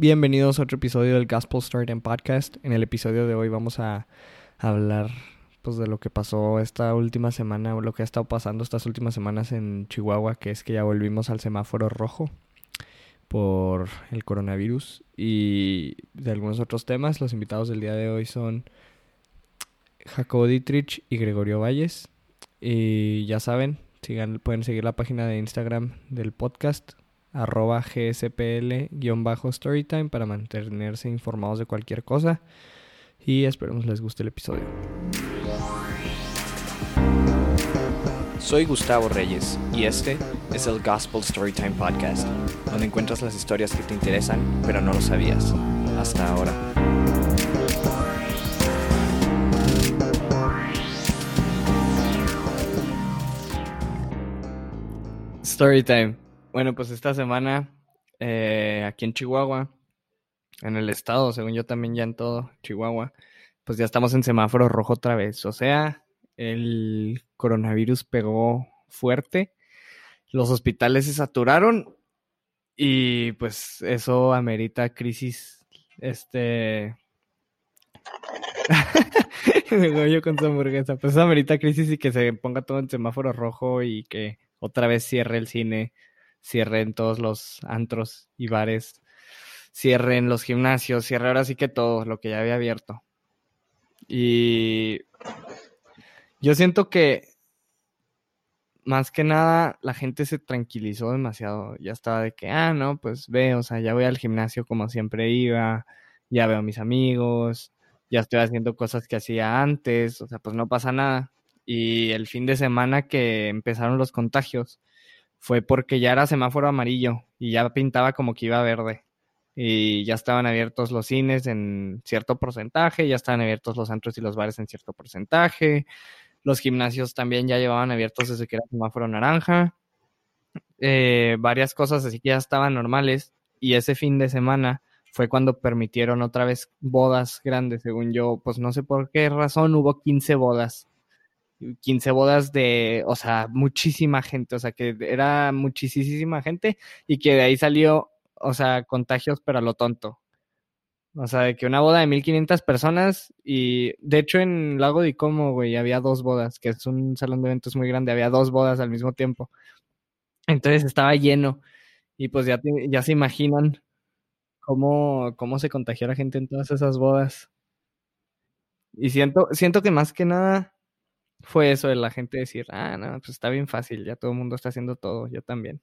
Bienvenidos a otro episodio del Gospel Storytime Podcast. En el episodio de hoy vamos a hablar pues de lo que pasó esta última semana, o lo que ha estado pasando estas últimas semanas en Chihuahua, que es que ya volvimos al semáforo rojo por el coronavirus y de algunos otros temas. Los invitados del día de hoy son Jacobo Dietrich y Gregorio Valles. Y ya saben, sigan, pueden seguir la página de Instagram del podcast, arroba gspl-storytime para mantenerse informados de cualquier cosa. Y esperemos les guste el episodio. Soy Gustavo Reyes y este es el Gospel Storytime Podcast, donde encuentras las historias que te interesan pero no lo sabías hasta ahora. Storytime. Bueno, pues esta semana eh, aquí en Chihuahua, en el estado, según yo también ya en todo Chihuahua, pues ya estamos en semáforo rojo otra vez. O sea, el coronavirus pegó fuerte, los hospitales se saturaron y pues eso amerita crisis, este... yo con su hamburguesa, pues eso amerita crisis y que se ponga todo en semáforo rojo y que otra vez cierre el cine, cierren todos los antros y bares, cierren los gimnasios, cierre ahora sí que todo lo que ya había abierto. Y yo siento que más que nada la gente se tranquilizó demasiado. Ya estaba de que, ah, no, pues ve, o sea, ya voy al gimnasio como siempre iba, ya veo a mis amigos, ya estoy haciendo cosas que hacía antes, o sea, pues no pasa nada. Y el fin de semana que empezaron los contagios fue porque ya era semáforo amarillo y ya pintaba como que iba verde. Y ya estaban abiertos los cines en cierto porcentaje, ya estaban abiertos los antros y los bares en cierto porcentaje. Los gimnasios también ya llevaban abiertos desde que era semáforo naranja. Eh, varias cosas así que ya estaban normales. Y ese fin de semana fue cuando permitieron otra vez bodas grandes, según yo. Pues no sé por qué razón hubo 15 bodas 15 bodas de, o sea, muchísima gente, o sea, que era muchísima gente y que de ahí salió, o sea, contagios, pero a lo tonto. O sea, de que una boda de 1500 personas y de hecho en Lago de Como, güey, había dos bodas, que es un salón de eventos muy grande, había dos bodas al mismo tiempo. Entonces estaba lleno y pues ya, ya se imaginan cómo, cómo se contagió la gente en todas esas bodas. Y siento, siento que más que nada fue eso de la gente decir, ah, no, pues está bien fácil, ya todo el mundo está haciendo todo, yo también.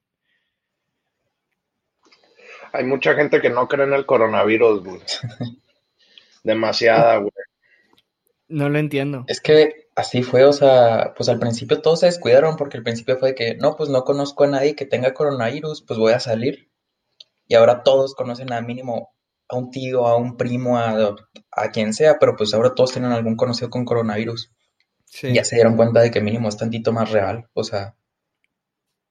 Hay mucha gente que no cree en el coronavirus, güey. Demasiada, güey. No lo entiendo. Es que así fue, o sea, pues al principio todos se descuidaron porque al principio fue que, no, pues no conozco a nadie que tenga coronavirus, pues voy a salir. Y ahora todos conocen a mínimo a un tío, a un primo, a, a quien sea, pero pues ahora todos tienen algún conocido con coronavirus. Ya se dieron cuenta de que mínimo es tantito más real, o sea.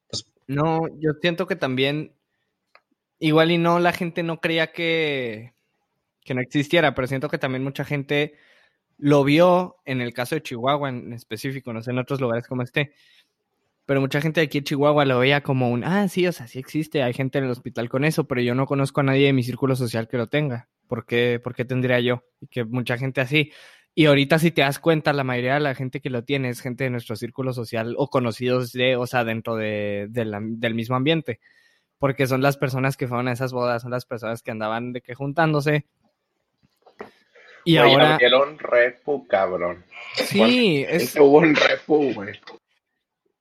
Pues... No, yo siento que también, igual y no, la gente no creía que, que no existiera, pero siento que también mucha gente lo vio en el caso de Chihuahua en específico, no sé, en otros lugares como este. Pero mucha gente de aquí en Chihuahua lo veía como un, ah, sí, o sea, sí existe, hay gente en el hospital con eso, pero yo no conozco a nadie de mi círculo social que lo tenga. ¿Por qué, ¿Por qué tendría yo? Y que mucha gente así. Y ahorita si te das cuenta, la mayoría de la gente que lo tiene es gente de nuestro círculo social o conocidos de, o sea, dentro de, del mismo ambiente. Porque son las personas que fueron a esas bodas, son las personas que andaban de que juntándose. Y ahora... Abrieron repu, cabrón. Sí, es... Hubo un repu, güey.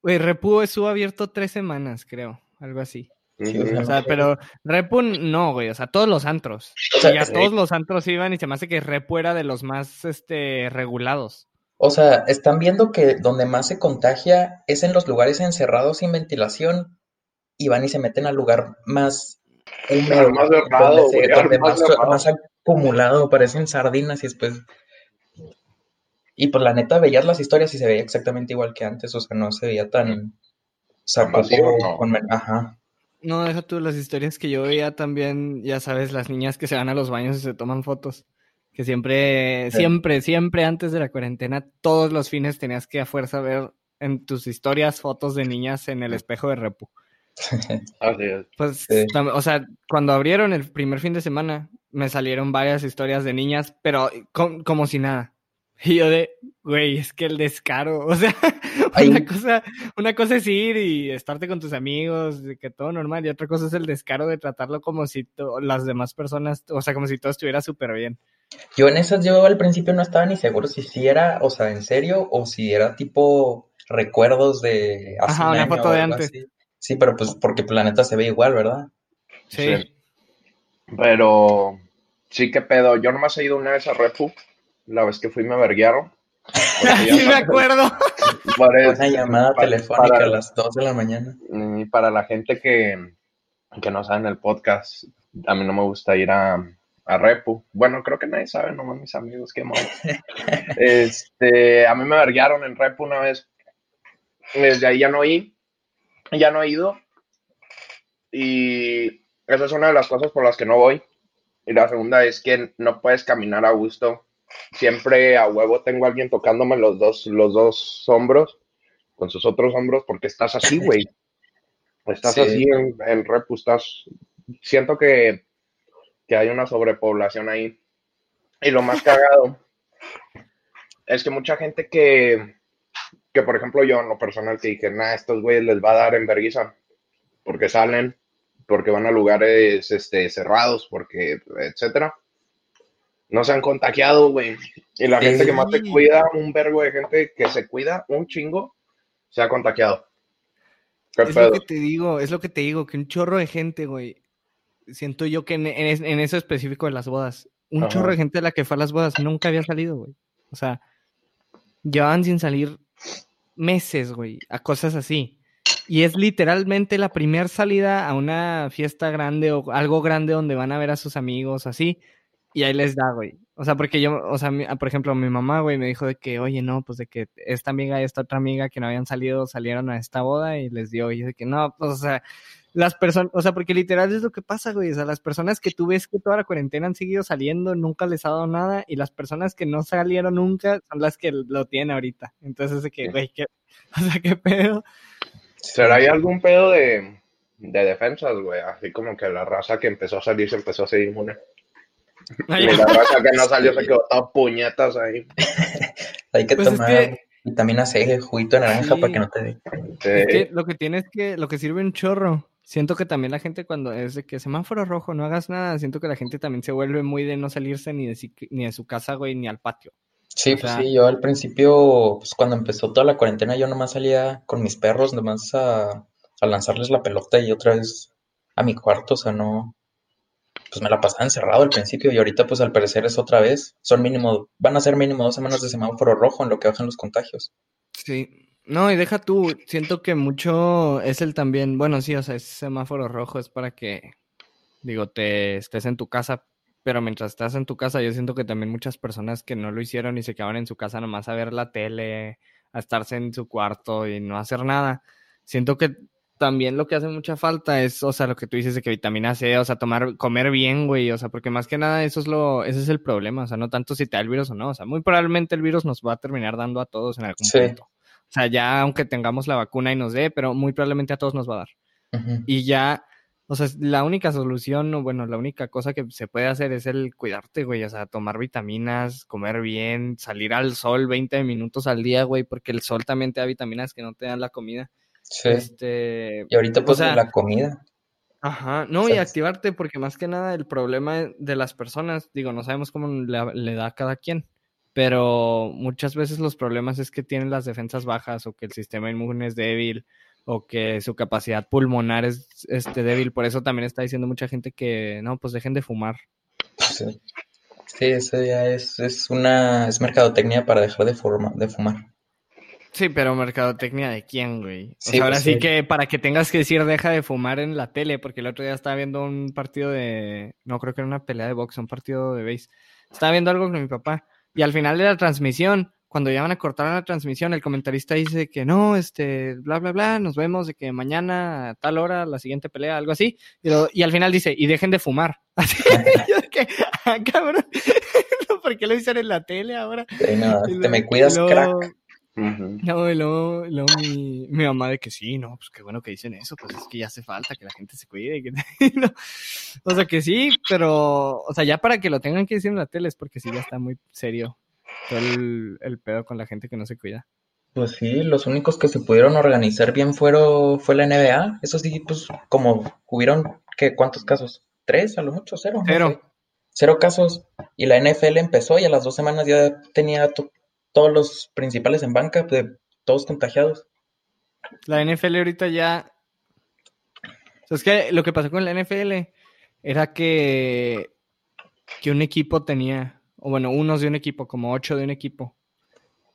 Güey, repu estuvo abierto tres semanas, creo, algo así o sea, pero Repu no, güey, o sea, todos los antros. O sea, ya todos los antros iban y se me hace que Repu era de los más este, regulados. O sea, están viendo que donde más se contagia es en los lugares encerrados sin ventilación y van y se meten al lugar más húmedo, más, donde, más, acumulado, parecen sardinas y después... Y pues la neta veías las historias y se veía exactamente igual que antes, o sea, no se veía tan... O sea, con... Ajá. No, deja tú las historias que yo veía también, ya sabes, las niñas que se van a los baños y se toman fotos. Que siempre, siempre, siempre antes de la cuarentena, todos los fines tenías que a fuerza ver en tus historias fotos de niñas en el espejo de repu. Pues, Sí. o sea, cuando abrieron el primer fin de semana, me salieron varias historias de niñas, pero com- como si nada. Y yo de, güey, es que el descaro, o sea, Ay. una cosa, una cosa es ir y estarte con tus amigos, de que todo normal, y otra cosa es el descaro de tratarlo como si to- las demás personas, o sea, como si todo estuviera súper bien. Yo en esas, yo al principio no estaba ni seguro si sí era, o sea, en serio, o si era tipo recuerdos de hace Ajá, un una año foto de antes. así. Sí, pero pues porque Planeta se ve igual, ¿verdad? Sí. Sí. Pero sí que pedo. Yo nomás he ido una vez a Repu, la vez que fui me verguiaron. Sí me acuerdo. Una llamada telefónica para- a las 2 de la mañana. Y para la gente que, que no sabe en el podcast, a mí no me gusta ir a, a Repu. Bueno, creo que nadie sabe, nomás mis amigos, qué mal. Este, a mí me verguearon en Repu una vez. Desde ahí ya no he, ya no he ido. Y esa es una de las cosas por las que no voy. Y la segunda es que no puedes caminar a gusto. Siempre a huevo tengo a alguien tocándome los dos, los dos hombros, con sus otros hombros, porque estás así, güey. Estás Sí. así en, en estás. Siento que, que hay una sobrepoblación ahí. Y lo más cagado es que mucha gente que, que, por ejemplo, yo en lo personal que dije, nah, estos güeyes les va a dar en vergüenza, porque salen, porque van a lugares este, cerrados, porque, etcétera. No se han contagiado, güey. Y la Sí. gente que más se cuida, un vergo de gente que se cuida, un chingo, se ha contagiado. ¿Qué Es pedo? lo que te digo, es lo que te digo, que un chorro de gente, güey. Siento yo que en, en- en eso específico de las bodas, un Ajá. chorro de gente de la que fue a las bodas nunca había salido, güey. O sea, llevaban sin salir meses, güey, a cosas así. Y es literalmente la primera salida a una fiesta grande o algo grande donde van a ver a sus amigos, así. Y ahí les da, güey. O sea, porque yo, o sea, mi- por ejemplo, mi mamá, güey, me dijo de que, oye, no, pues de que esta amiga y esta otra amiga que no habían salido salieron a esta boda y les dio. Y yo de que, no, pues, o sea, las personas, o sea, porque literal es lo que pasa, güey. O sea, las personas que tú ves que toda la cuarentena han seguido saliendo, nunca les ha dado nada. Y las personas que no salieron nunca son las que lo tienen ahorita. Entonces, es de que, güey, ¿qué? O sea, qué pedo. ¿Será ahí algún pedo de, de defensas, güey? Así como que la raza que empezó a salir se empezó a ser inmune. Ay, Y la raza que no salió se quedó toda puñetas ahí. Hay que Pues es tomar que- vitamina C, juguito de naranja Sí. para que no te dé. Es que lo que tiene es que lo que sirve un chorro. Siento que también la gente cuando es de que semáforo rojo, no hagas nada, siento que la gente también se vuelve muy de no salirse ni de, si- ni de su casa, güey, ni al patio. Sí, O pues sea- sí, yo al principio, pues cuando empezó toda la cuarentena, yo nomás salía con mis perros, nomás a, a lanzarles la pelota y otra vez a mi cuarto, o sea, no, pues me la pasaba encerrado al principio y ahorita pues al parecer es otra vez, son mínimo, van a ser mínimo dos semanas de semáforo rojo en lo que bajan los contagios. Sí. No, y deja tú, siento que mucho es el también, bueno, sí, o sea, es semáforo rojo, es para que, digo, te estés en tu casa, pero mientras estás en tu casa, yo siento que también muchas personas que no lo hicieron y se quedaban en su casa nomás a ver la tele, a estarse en su cuarto y no hacer nada, siento que también lo que hace mucha falta es, o sea, lo que tú dices de que vitamina C, o sea, tomar, comer bien, güey, o sea, porque más que nada eso es lo, ese es el problema, o sea, no tanto si te da el virus o no, o sea, muy probablemente el virus nos va a terminar dando a todos en algún Sí. punto. O sea, ya aunque tengamos la vacuna y nos dé, pero muy probablemente a todos nos va a dar. Y ya, o sea, la única solución, o bueno, la única cosa que se puede hacer es el cuidarte, güey. O sea, tomar vitaminas, comer bien, salir al sol 20 minutos al día, güey, porque el sol también te da vitaminas que no te dan la comida. Sí, Este, y ahorita o pues sea, la comida, Ajá, no, O y activarte, porque más que nada el problema de las personas, digo, no sabemos cómo le, le da a cada quien, pero muchas veces los problemas es que tienen las defensas bajas o que el sistema inmune es débil o que su capacidad pulmonar es este, débil, por eso también está diciendo mucha gente que no, pues dejen de fumar. sí, sí, eso ya es, es una, es mercadotecnia para dejar de, forma- de fumar. Sí, pero mercadotecnia de quién, güey. O Sí, sea, ahora pues, sí sí. que para que tengas que decir deja de fumar en la tele, porque el otro día estaba viendo un partido de, no creo que era una pelea de box, un partido de base. Estaba viendo algo con mi papá y al final de la transmisión, cuando ya van a cortar la transmisión, el comentarista dice que no, este, bla, bla, bla, nos vemos de que mañana a tal hora la siguiente pelea, algo así. Y, lo- y al final dice, y dejen de fumar. Así, yo de que, ah, cabrón, ¿por qué lo dicen en la tele ahora? Te me cuidas, luego- No, y luego, luego mi, mi mamá de que sí, no, pues qué bueno que dicen eso, pues es que ya hace falta que la gente se cuide. que- no. O sea que sí, pero, o sea, ya para que lo tengan que decir en la tele es porque sí ya está muy serio todo el, el pedo con la gente que no se cuida. Pues sí, los únicos que se pudieron organizar bien fueron, fue la NBA. Eso sí, pues como hubieron, ¿qué? ¿Cuántos casos? ¿Tres? A lo mucho, cero. no Cero. sé. Cero casos. Y la NFL empezó y a las dos semanas ya tenía todos los principales en banca, todos contagiados. La NFL ahorita ya. Es que lo que pasó con la NFL era que, que un equipo tenía, o bueno, unos de un equipo, como ocho de un equipo.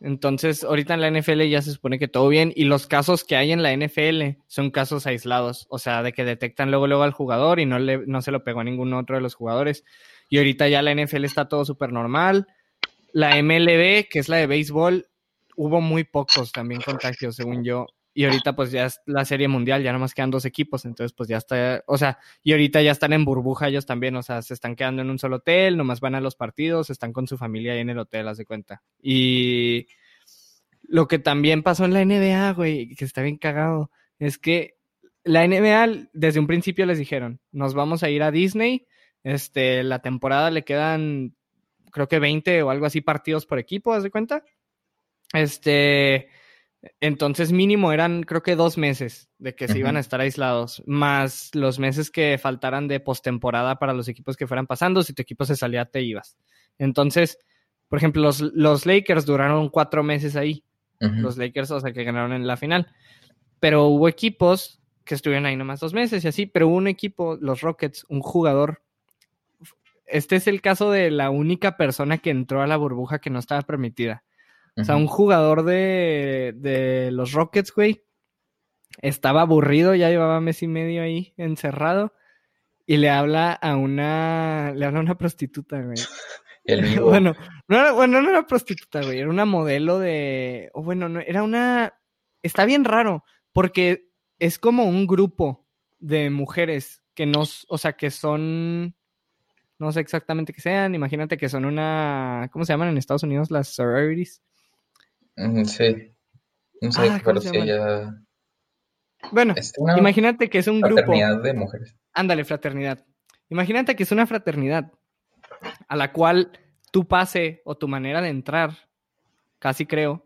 Entonces, ahorita en la NFL ya se supone que todo bien, y los casos que hay en la NFL son casos aislados, o sea, de que detectan luego luego al jugador y no, le, no se lo pegó a ningún otro de los jugadores. Y ahorita ya la NFL está todo súper normal. La MLB, que es la de béisbol, hubo muy pocos también contagios, según yo. Y ahorita pues ya es la serie mundial, ya nomás quedan dos equipos, entonces pues ya está, o sea, y ahorita ya están en burbuja ellos también, o sea, se están quedando en un solo hotel, nomás van a los partidos, están con su familia ahí en el hotel, haz de cuenta. Y lo que también pasó en la NBA, güey, que está bien cagado, es que la NBA desde un principio les dijeron, nos vamos a ir a Disney, este, la temporada le quedan, creo que 20 o algo así partidos por equipo, haz de cuenta. Este, entonces mínimo eran creo que dos meses de que se iban a estar aislados, más los meses que faltaran de postemporada para los equipos que fueran pasando, si tu equipo se salía te ibas. Entonces, por ejemplo, los, los Lakers duraron cuatro meses ahí, los Lakers, o sea, que ganaron en la final. Pero hubo equipos que estuvieron ahí nomás dos meses y así, pero hubo un equipo, los Rockets, un jugador. Este es el caso de la única persona que entró a la burbuja que no estaba permitida. O sea, un jugador de, de los Rockets, güey, estaba aburrido, ya llevaba mes y medio ahí encerrado y le habla a una, le habla a una prostituta, güey. El. Bueno, no era, bueno, no era prostituta, güey, era una modelo de, o bueno, no, era una, está bien raro, porque es como un grupo de mujeres que no, o sea, que son, no sé exactamente qué sean, imagínate que son una, ¿cómo se llaman en Estados Unidos? Las sororities. Sí. No sé, Ah, ¿cómo pero llaman? ya. Bueno, imagínate que es un grupo, fraternidad de mujeres. ándale, fraternidad. Imagínate que es una fraternidad a la cual tu pase o tu manera de entrar, casi creo,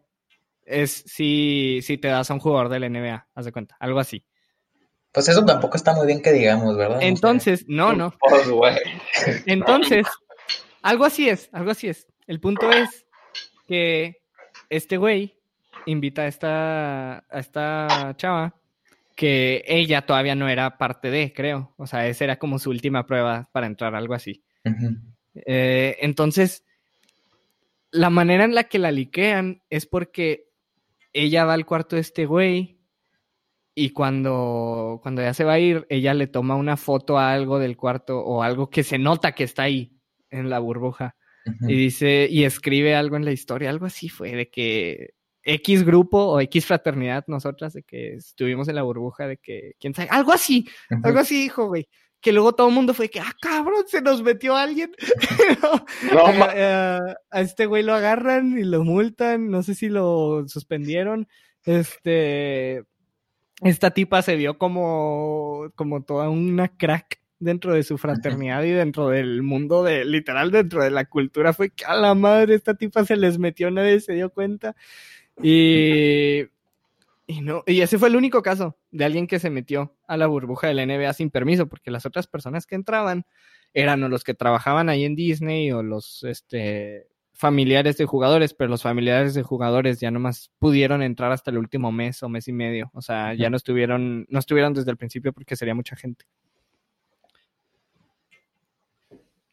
es si, si te das a un jugador de la NBA, haz de cuenta, algo así. Pues eso tampoco está muy bien que digamos, ¿verdad? No. Entonces, no, no. Pues, güey. Entonces, algo así es, algo así es. El punto es que este güey invita a esta, a esta chava que ella todavía no era parte de, creo. O sea, esa era como su última prueba para entrar, algo así. Eh, entonces, la manera en la que la liquean es porque ella va al cuarto de este güey y cuando, cuando ya se va a ir, ella le toma una foto a algo del cuarto o algo que se nota que está ahí en la burbuja y dice y escribe algo en la historia, algo así fue de que X grupo o X fraternidad, nosotras, de que estuvimos en la burbuja, de que, quién sabe, algo así, algo así dijo, güey. Que luego todo el mundo fue que, ah, cabrón, se nos metió alguien. No, a, a- a este güey lo agarran y lo multan, no sé si lo suspendieron. Este, esta tipa se vio como, como toda una crack dentro de su fraternidad y dentro del mundo de, literal, dentro de la cultura. Fue que a la madre, esta tipa se les metió, nadie se dio cuenta. Y, y no, y ese fue el único caso de alguien que se metió a la burbuja de la NBA sin permiso, porque las otras personas que entraban eran o los que trabajaban ahí en Disney o los este, familiares de jugadores, pero los familiares de jugadores ya nomás pudieron entrar hasta el último mes o mes y medio. O sea, ya no estuvieron, no estuvieron desde el principio porque sería mucha gente.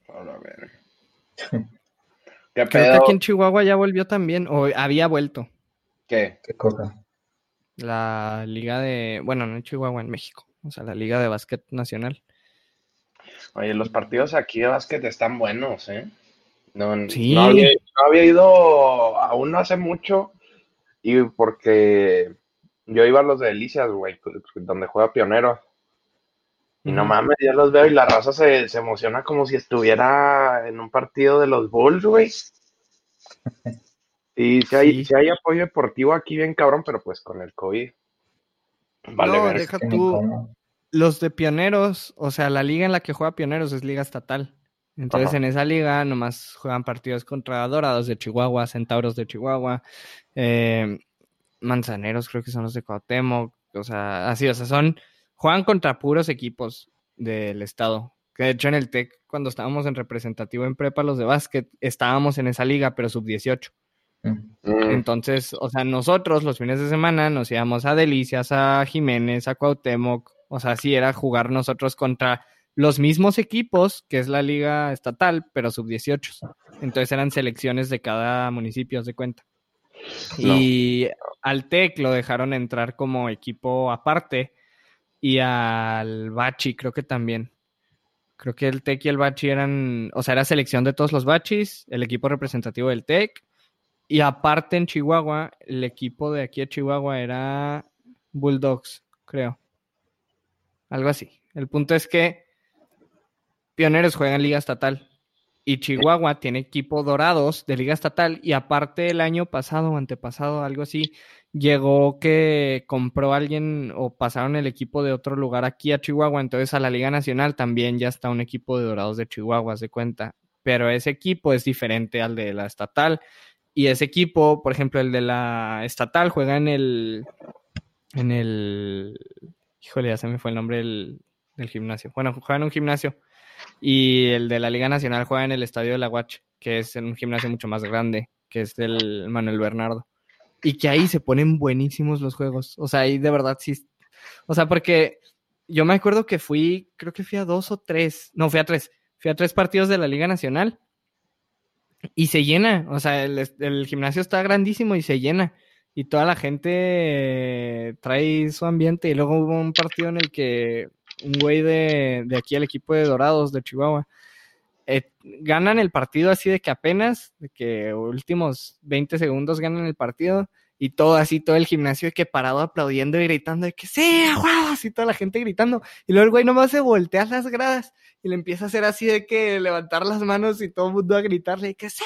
A la verga. ¿Qué Creo que pedo? aquí en Chihuahua ya volvió también, o había vuelto. ¿Qué? ¿Qué cosa? La liga de, bueno, no en Chihuahua, en México. O sea, la liga de básquet nacional. Oye, los partidos aquí de básquet están buenos, ¿eh? No, Sí. no había, no había ido a uno hace mucho y porque yo iba a los de Delicias, güey, donde juega Pionero. Y no mames, yo los veo y la raza se, se emociona como si estuviera en un partido de los Bulls, güey. Y si hay, Sí. si hay apoyo deportivo aquí bien cabrón, pero pues con el COVID. Vale, No, ver. deja tú. Los de pioneros, o sea, la liga en la que juega pioneros es liga estatal. Entonces Ajá. en esa liga nomás juegan partidos contra Dorados de Chihuahua, Centauros de Chihuahua, eh, Manzaneros creo que son los de Cuauhtémoc, o sea, así, o sea, son, juegan contra puros equipos del estado. Que de hecho en el TEC, cuando estábamos en representativo en prepa, los de básquet, estábamos en esa liga, pero sub-18. Mm. Mm, Entonces, o sea, nosotros los fines de semana nos íbamos a Delicias, a Jiménez, a Cuauhtémoc, o sea, sí era jugar nosotros contra los mismos equipos, que es la liga estatal, pero sub-18. Entonces eran selecciones de cada municipio, de cuenta. No. Y al TEC lo dejaron entrar como equipo aparte y al Bachi creo que también. Creo que el TEC y el Bachi eran, o sea, era selección de todos los Bachis, el equipo representativo del TEC y aparte en Chihuahua, el equipo de aquí de Chihuahua era Bulldogs, creo. Algo así. El punto es que Pioneros juega en Liga Estatal y Chihuahua tiene equipo Dorados de Liga Estatal y aparte el año pasado o antepasado, algo así, llegó que compró alguien o pasaron el equipo de otro lugar aquí a Chihuahua, entonces a la Liga Nacional también ya está un equipo de Dorados de Chihuahua, se cuenta. Pero ese equipo es diferente al de la estatal. Y ese equipo, por ejemplo, el de la estatal juega en el. En el. Híjole, ya se me fue el nombre del, del gimnasio. Bueno, juega en un gimnasio. Y el de la Liga Nacional juega en el estadio de la Watch, que es en un gimnasio mucho más grande, que es del Manuel Bernardo. Y que ahí se ponen buenísimos los juegos. O sea, ahí de verdad sí. O sea, porque yo me acuerdo que fui, creo que fui a dos o tres. No, fui a tres. Fui a tres partidos de la Liga Nacional. Y se llena, o sea, el, el gimnasio está grandísimo y se llena. Y toda la gente trae su ambiente. Y luego hubo un partido en el que un güey de, de aquí, el equipo de Dorados de Chihuahua, eh, ganan el partido así de que apenas, de que últimos 20 segundos ganan el partido. Y todo así, todo el gimnasio de que parado aplaudiendo y gritando de que sí, wow, así toda la gente gritando. Y luego el güey nomás se voltea las gradas y le empieza a hacer así de que levantar las manos y todo el mundo a gritarle de que sí.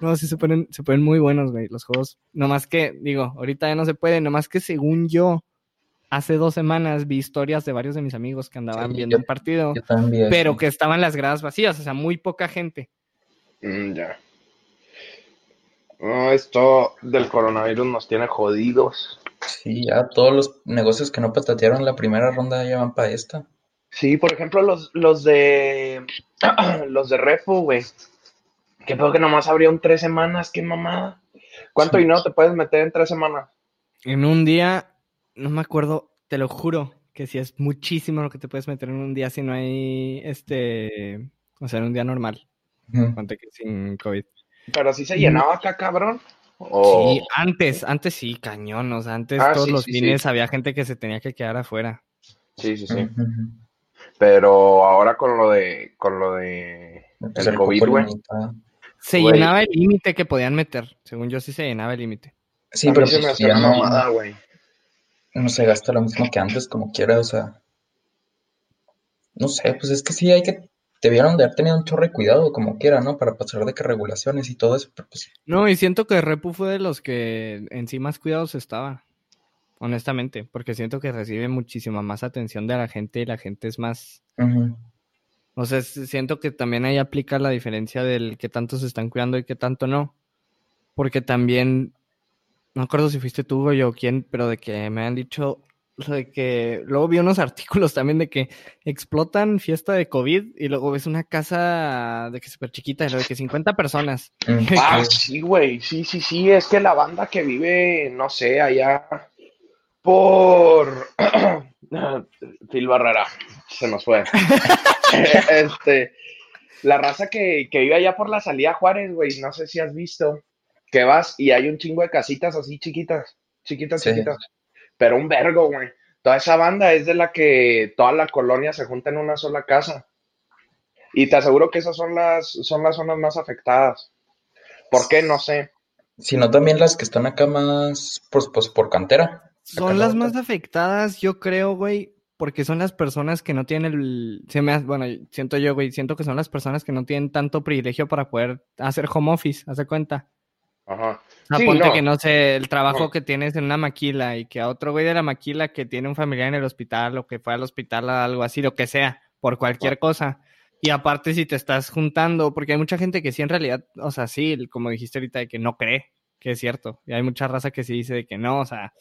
No, sí se ponen, se ponen muy buenos, güey, los juegos. Nomás que, digo, ahorita ya no se puede, nomás que según yo, hace dos semanas vi historias de varios de mis amigos que andaban Sí, viendo yo- el partido, Yo también pero que estaban las gradas vacías, o sea, muy poca gente. mm, ya. No, esto del coronavirus nos tiene jodidos. Sí, ya todos los negocios que no patatearon la primera ronda ya van para esta. Sí, por ejemplo, los, los de los de Refu, güey. Que pedo que nomás abrieron tres semanas, qué mamada. ¿Cuánto Sí. dinero te puedes meter en tres semanas? En un día, no me acuerdo, te lo juro, que si es muchísimo lo que te puedes meter en un día si no hay, este, o sea, en un día normal, Ujú. ponte que sin COVID. Pero sí se llenaba acá, cabrón. O- Sí, antes, antes sí, cañón, o sea, antes Ah, todos sí, los sí, fines sí. había gente que se tenía que quedar afuera. sí, sí, sí. Pero ahora con lo de, con lo de Pues el COVID, güey. Se llenaba el límite que podían meter, según yo sí se llenaba el límite. Sí, pero se me pues hacía mamada, güey. No se gasta lo mismo que antes, como quiera, o sea. No sé, pues es que sí hay que. Debieron de haber tenido un chorro de cuidado, como quiera, ¿no? Para pasar de que regulaciones y todo eso, pero pues. No, y siento que Repu fue de los que en sí más cuidados estaba, honestamente, porque siento que recibe muchísima más atención de la gente y la gente es más... O sea, siento que también ahí aplica la diferencia del que tanto se están cuidando y que tanto no. Porque también, no me acuerdo si fuiste tú o yo quién, pero de que me han dicho lo de que luego vi unos artículos también de que explotan fiesta de COVID y luego ves una casa de que súper chiquita de que 50 personas. Mm, Ah, sí. sí, güey, sí, sí, sí, es que la banda que vive, no sé, allá por Phil Barrera, se nos fue. este, la raza que, que vive allá por la salida Juárez, güey, no sé si has visto, que vas y hay un chingo de casitas así chiquitas, chiquitas, Sí. chiquitas, pero un vergo, güey. Toda esa banda es de la que toda la colonia se junta en una sola casa. Y te aseguro que esas son las, son las zonas más afectadas. ¿Por qué? No sé. Sino también las que están acá más, pues, pues por cantera. Son las más afectadas, yo creo, güey, porque son las personas que no tienen el... Se me, bueno, siento yo, güey, siento que son las personas que no tienen tanto privilegio para poder hacer home office, hace cuenta. Ajá. Sí, ponte no. que no sé, el trabajo No. que tienes en una maquila y que a otro güey de la maquila que tiene un familiar en el hospital o que fue al hospital algo así, lo que sea, por cualquier cosa. Y aparte si te estás juntando, porque hay mucha gente que sí en realidad, o sea, sí, como dijiste ahorita, de que no cree que es cierto. Y hay mucha raza que sí dice de que no, o sea,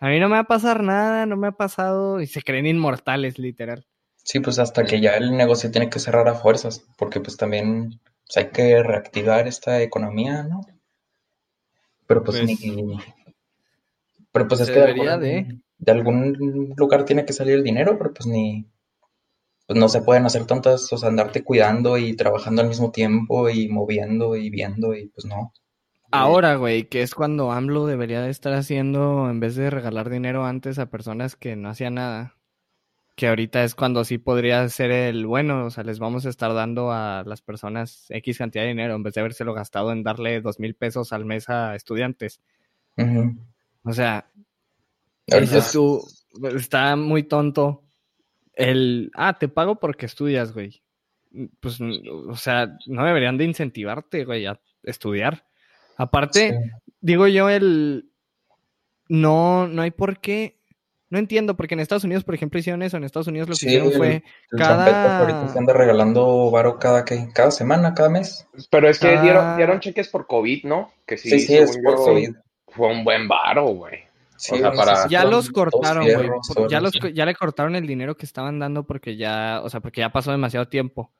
a mí no me va a pasar nada, no me ha pasado, y se creen inmortales, literal. Sí, pues hasta que ya el negocio tiene que cerrar a fuerzas, porque pues también pues, hay que reactivar esta economía, ¿no? Pero pues, Pues, ni... Pero pues es que de algún, de. de algún lugar tiene que salir el dinero, pero pues ni... Pues no se pueden hacer tantas, o sea, andarte cuidando y trabajando al mismo tiempo y moviendo y viendo y pues no. Ahora, güey, que es cuando AMLO debería de estar haciendo, en vez de regalar dinero antes a personas que no hacían nada, que ahorita es cuando sí podría ser el bueno, o sea, les vamos a estar dando a las personas X cantidad de dinero, en vez de habérselo gastado en darle dos mil pesos al mes a estudiantes. O sea, Ahorita dices tú, está muy tonto el, ah, te pago porque estudias, güey. Pues, o sea, no deberían de incentivarte, güey, a estudiar. Aparte, sí. digo yo, el. No, no hay por qué. No entiendo, porque en Estados Unidos, por ejemplo, hicieron eso. En Estados Unidos lo que Sí, hicieron el, fue el cada- trompetas ahorita se anda regalando varo cada que, cada semana, cada mes. Pero es que Ah. dieron, dieron cheques por COVID, ¿no? Que sí, Sí, sí, es según por yo, COVID. Fue un buen varo, güey. Sí, O sea, para- Ya los cortaron, güey. Ya, los, ya le cortaron el dinero que estaban dando porque ya, o sea, porque ya pasó demasiado tiempo.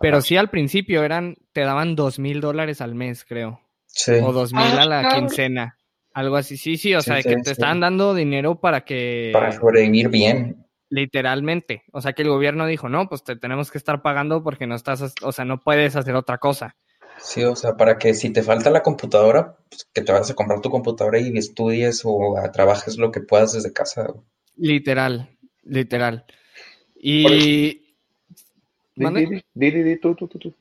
Pero Ajá. sí al principio eran, te daban dos mil dólares al mes, creo. Sí. O dos mil a la Ah, quincena. Algo así. Sí, sí, o Sí, sea, sí, que te sí. estaban dando dinero para que. Para sobrevivir bien. Literalmente. O sea, que el gobierno dijo, no, pues te tenemos que estar pagando porque no estás, o sea, no puedes hacer otra cosa. Sí, o sea, para que si te falta la computadora, pues que te vayas a comprar tu computadora y estudies o trabajes lo que puedas desde casa. Literal, literal. Y. Di, di, di, di, di, di, tú, tú, tú, tú.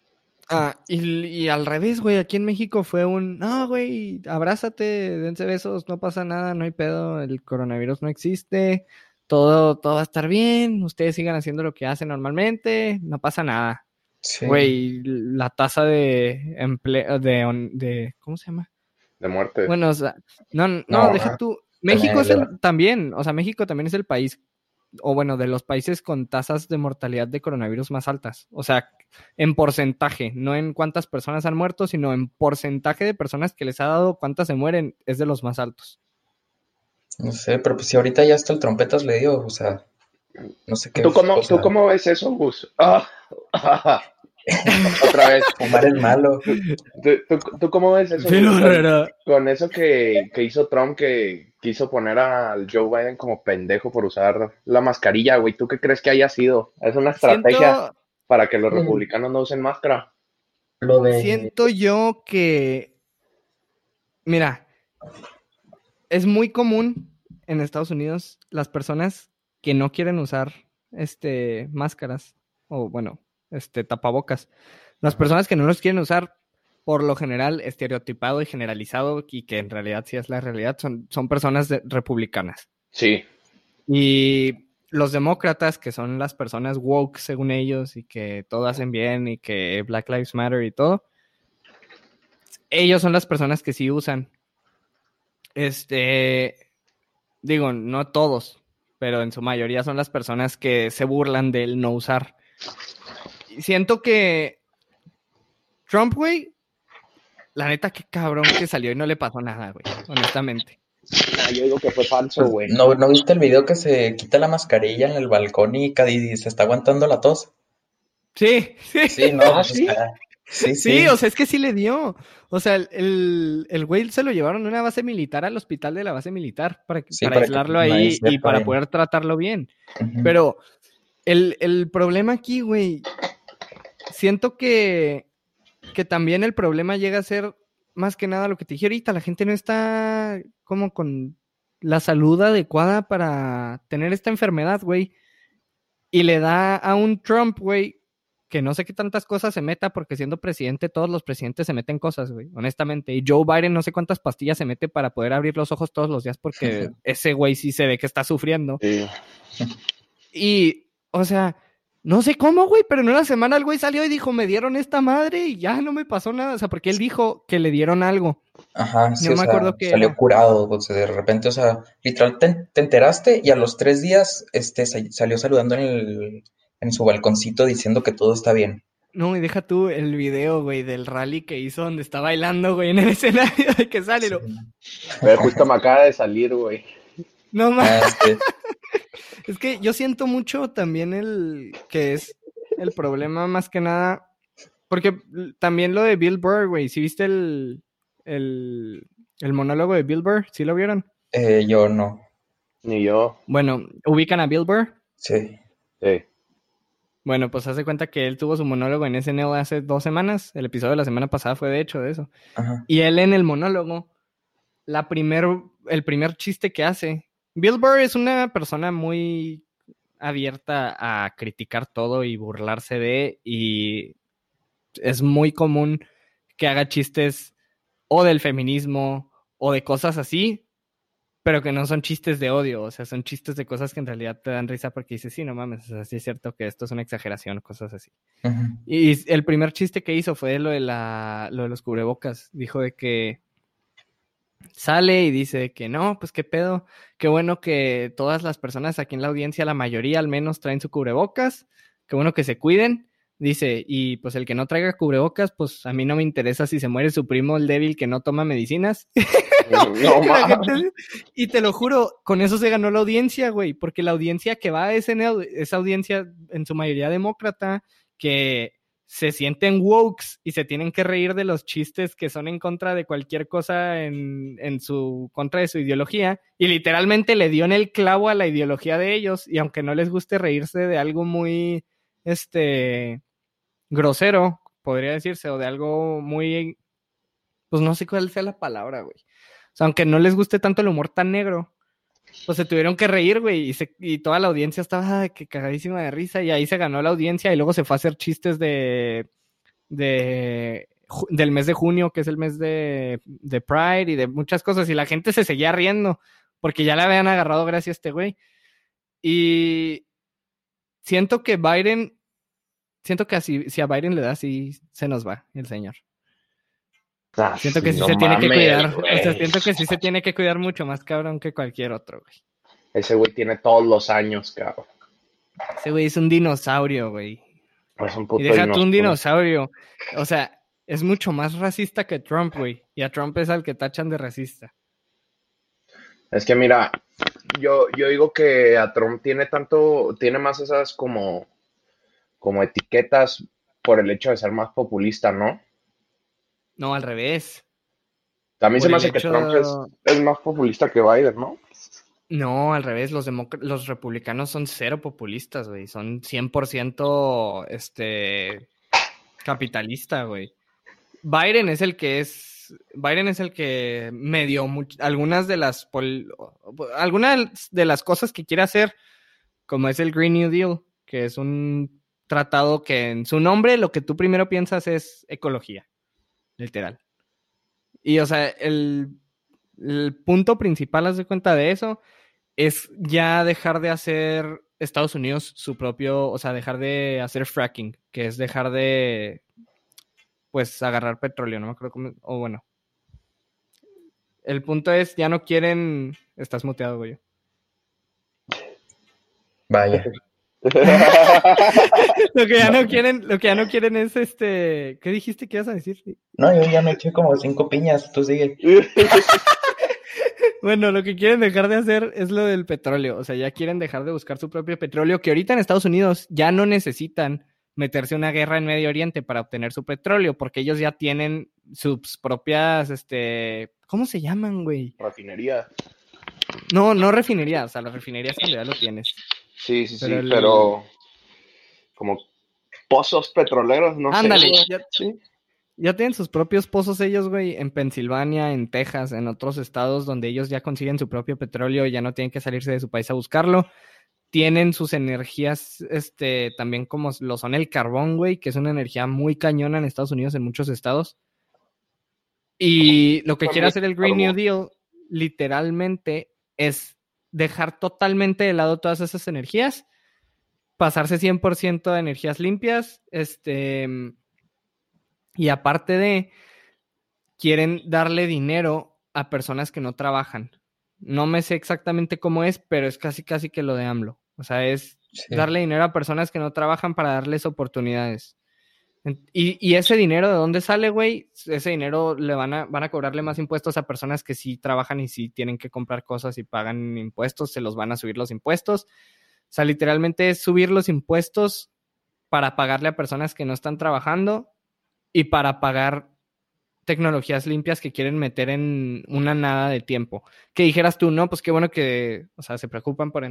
Ah, y, y al revés, güey, aquí en México fue un, no, güey, abrázate, dense besos, no pasa nada, no hay pedo, el coronavirus no existe, todo, todo va a estar bien, ustedes sigan haciendo lo que hacen normalmente, no pasa nada. Sí. Güey, la tasa de empleo, de, de, ¿cómo se llama? De muerte. Bueno, o sea, no, no, No, deja tú. México es el, también, o sea, México también es el país, o bueno, de los países con tasas de mortalidad de coronavirus más altas. O sea, en porcentaje, no en cuántas personas han muerto, sino en porcentaje de personas que les ha dado cuántas se mueren, es de los más altos. No sé, pero pues si ahorita ya hasta el trompetas le dio, o sea, no sé qué. ¿Tú cómo, o sea, ¿Tú cómo ves eso, Gus? Ah, Otra vez. Fumar es malo. ¿Tú, tú, tú cómo ves eso? Herrera. Con eso que, que hizo Trump, que quiso poner al Joe Biden como pendejo por usar la mascarilla, güey. ¿Tú qué crees que haya sido? ¿Es una estrategia Siento, para que los Mm. republicanos no usen máscara? Lo de. siento yo que, mira, es muy común en Estados Unidos las personas que no quieren usar este máscaras o bueno, este tapabocas. Las personas que no los quieren usar por lo general estereotipado y generalizado y que en realidad sí es la realidad son, son personas de- republicanas. Sí. Y los demócratas, que son las personas woke según ellos y que todo hacen bien y que Black Lives Matter y todo, ellos son las personas que sí usan. Este, digo, no todos, pero en su mayoría son las personas que se burlan del no usar. Siento que Trump, güey, la neta, qué cabrón que salió y no le pasó nada, güey, honestamente. Ah, yo digo que fue falso, güey. ¿No, ¿No viste el video que se quita la mascarilla en el balcón y, y se está aguantando la tos? Sí, sí. Sí, no, Ah, pues, ¿sí? sí, Sí, sí. o sea, es que sí le dio. O sea, el, el, el güey se lo llevaron a una base militar al hospital de la base militar para, Sí, para para aislarlo nadie ahí y para bien. poder tratarlo bien. Pero el, el problema aquí, güey, siento que, que también el problema llega a ser más que nada lo que te dije ahorita. La gente no está como con la salud adecuada para tener esta enfermedad, güey. Y le da a un Trump, güey, que no sé qué tantas cosas se meta, porque siendo presidente, todos los presidentes se meten cosas, güey, honestamente. Y Joe Biden no sé cuántas pastillas se mete para poder abrir los ojos todos los días, porque ese güey sí se ve que está sufriendo. Sí. Y, o sea, no sé cómo, güey, pero en una semana el güey salió y dijo, me dieron esta madre y ya no me pasó nada. O sea, porque él dijo que le dieron algo. Ajá, sí, No o me sea, acuerdo qué salió era. curado, o sea, de repente, o sea, literal te, te enteraste y a los tres días, este, sa- salió saludando en el, en su balconcito diciendo que todo está bien. No, y deja tú el video, güey, del rally que hizo donde está bailando, güey, en el escenario de que sale. lo- Güey, justo me acaba de salir, güey. No mames. Ah, este, Es que yo siento mucho también el que es el problema más que nada. Porque también lo de Bill Burr, güey. Si viste el, el, el monólogo de Bill Burr, ¿sí lo vieron? eh, yo no, Ni yo. Bueno, ubican a Bill Burr. sí, Sí. Bueno, pues hace cuenta que él tuvo su monólogo en SNL hace dos semanas. El episodio de la semana pasada fue de hecho de eso. ajá, Y él en el monólogo, la primer, el primer chiste que hace. Bill Burr es una persona muy abierta a criticar todo y burlarse de. Y es muy común que haga chistes o del feminismo o de cosas así, pero que no son chistes de odio. O sea, son chistes de cosas que en realidad te dan risa porque dices, sí, no mames, o sea, sí es cierto que esto es una exageración, cosas así. Y el primer chiste que hizo fue lo de, la, lo de los cubrebocas. Dijo de que sale y dice que no, pues qué pedo. Qué bueno que todas las personas aquí en la audiencia, la mayoría al menos, traen su cubrebocas. Qué bueno que se cuiden. Dice, y pues el que no traiga cubrebocas, pues a mí no me interesa si se muere su primo el débil que no toma medicinas. No, Y gente- te lo juro, con eso se ganó la audiencia, güey, porque la audiencia que va a SNL es audiencia en su mayoría demócrata, que se sienten wokes y se tienen que reír de los chistes que son en contra de cualquier cosa en, en su contra de su ideología y literalmente le dio en el clavo a la ideología de ellos y aunque no les guste reírse de algo muy este grosero, podría decirse, o de algo muy pues no sé cuál sea la palabra, güey. O sea, aunque no les guste tanto el humor tan negro, pues se tuvieron que reír, güey, y, se- y toda la audiencia estaba "Ay, que cagadísima de risa, y ahí se ganó la audiencia, y luego se fue a hacer chistes de, de del mes de junio, que es el mes de, de Pride, y de muchas cosas, y la gente se seguía riendo, porque ya le habían agarrado gracias a este güey. Y siento que Biden, siento que así, si a Biden le da, sí se nos va el señor. Ah, Siento que sí no se tiene que cuidar. güey. O sea, siento que sí se tiene que cuidar mucho más cabrón que cualquier otro, güey. Ese güey tiene todos los años, cabrón. Ese güey es un dinosaurio, güey. Es un puto Y deja tú un dinosaurio. dinosaurio. O sea, es mucho más racista que Trump, güey. Y a Trump es al que tachan de racista. Es que mira, yo, yo digo que a Trump tiene tanto, tiene más esas como, como etiquetas por el hecho de ser más populista, ¿no? No, al revés. También se me hace que Trump es, es más populista que Biden, ¿no? No, al revés. Los, los republicanos son cero populistas, güey. Son 100% este, capitalista, güey. Biden es el que es. Biden es el que me dio much- algunas de las pol- algunas de las cosas que quiere hacer, como es el Green New Deal, que es un tratado que en su nombre lo que tú primero piensas es ecología, literal. Y o sea, el, el punto principal, haz de cuenta de eso, es ya dejar de hacer Estados Unidos su propio, o sea, dejar de hacer fracking, que es dejar de, pues, agarrar petróleo, no me acuerdo cómo, o bueno. El punto es, ya no quieren, estás muteado, güey. vaya. Lo que ya no quieren, lo que ya no quieren es este, ¿qué dijiste que ibas a decir? No, yo ya me eché como cinco piñas, tú sigue. Bueno, lo que quieren dejar de hacer es lo del petróleo. O sea, ya quieren dejar de buscar su propio petróleo, que ahorita en Estados Unidos ya no necesitan meterse una guerra en Medio Oriente para obtener su petróleo, porque ellos ya tienen sus propias, este, ¿cómo se llaman, güey? Refinería. No, no refinerías, o sea, las refinerías cuando ya lo tienes. Sí, sí, sí, Pero el- pero como pozos petroleros, no Ándale, sé. ya, Sí. ya tienen sus propios pozos ellos, güey, en Pensilvania, en Texas, en otros estados donde ellos ya consiguen su propio petróleo y ya no tienen que salirse de su país a buscarlo. Tienen sus energías, este, también como lo son el carbón, güey, que es una energía muy cañona en Estados Unidos, en muchos estados. Y lo que quiere hacer el Green New Deal, literalmente, es dejar totalmente de lado todas esas energías, pasarse 100% a energías limpias, este, y aparte de, quieren darle dinero a personas que no trabajan. No me sé exactamente cómo es, pero es casi casi que lo de AMLO. O sea, es Sí. darle dinero a personas que no trabajan para darles oportunidades. Y, ese dinero, ¿de dónde sale, güey? Ese dinero le van a, van a cobrarle más impuestos a personas que sí trabajan y sí tienen que comprar cosas y pagan impuestos, se los van a subir los impuestos. O sea, literalmente es subir los impuestos para pagarle a personas que no están trabajando y para pagar tecnologías limpias que quieren meter en una nada de tiempo. Que dijeras tú, no, pues qué bueno que, o sea, se preocupan por,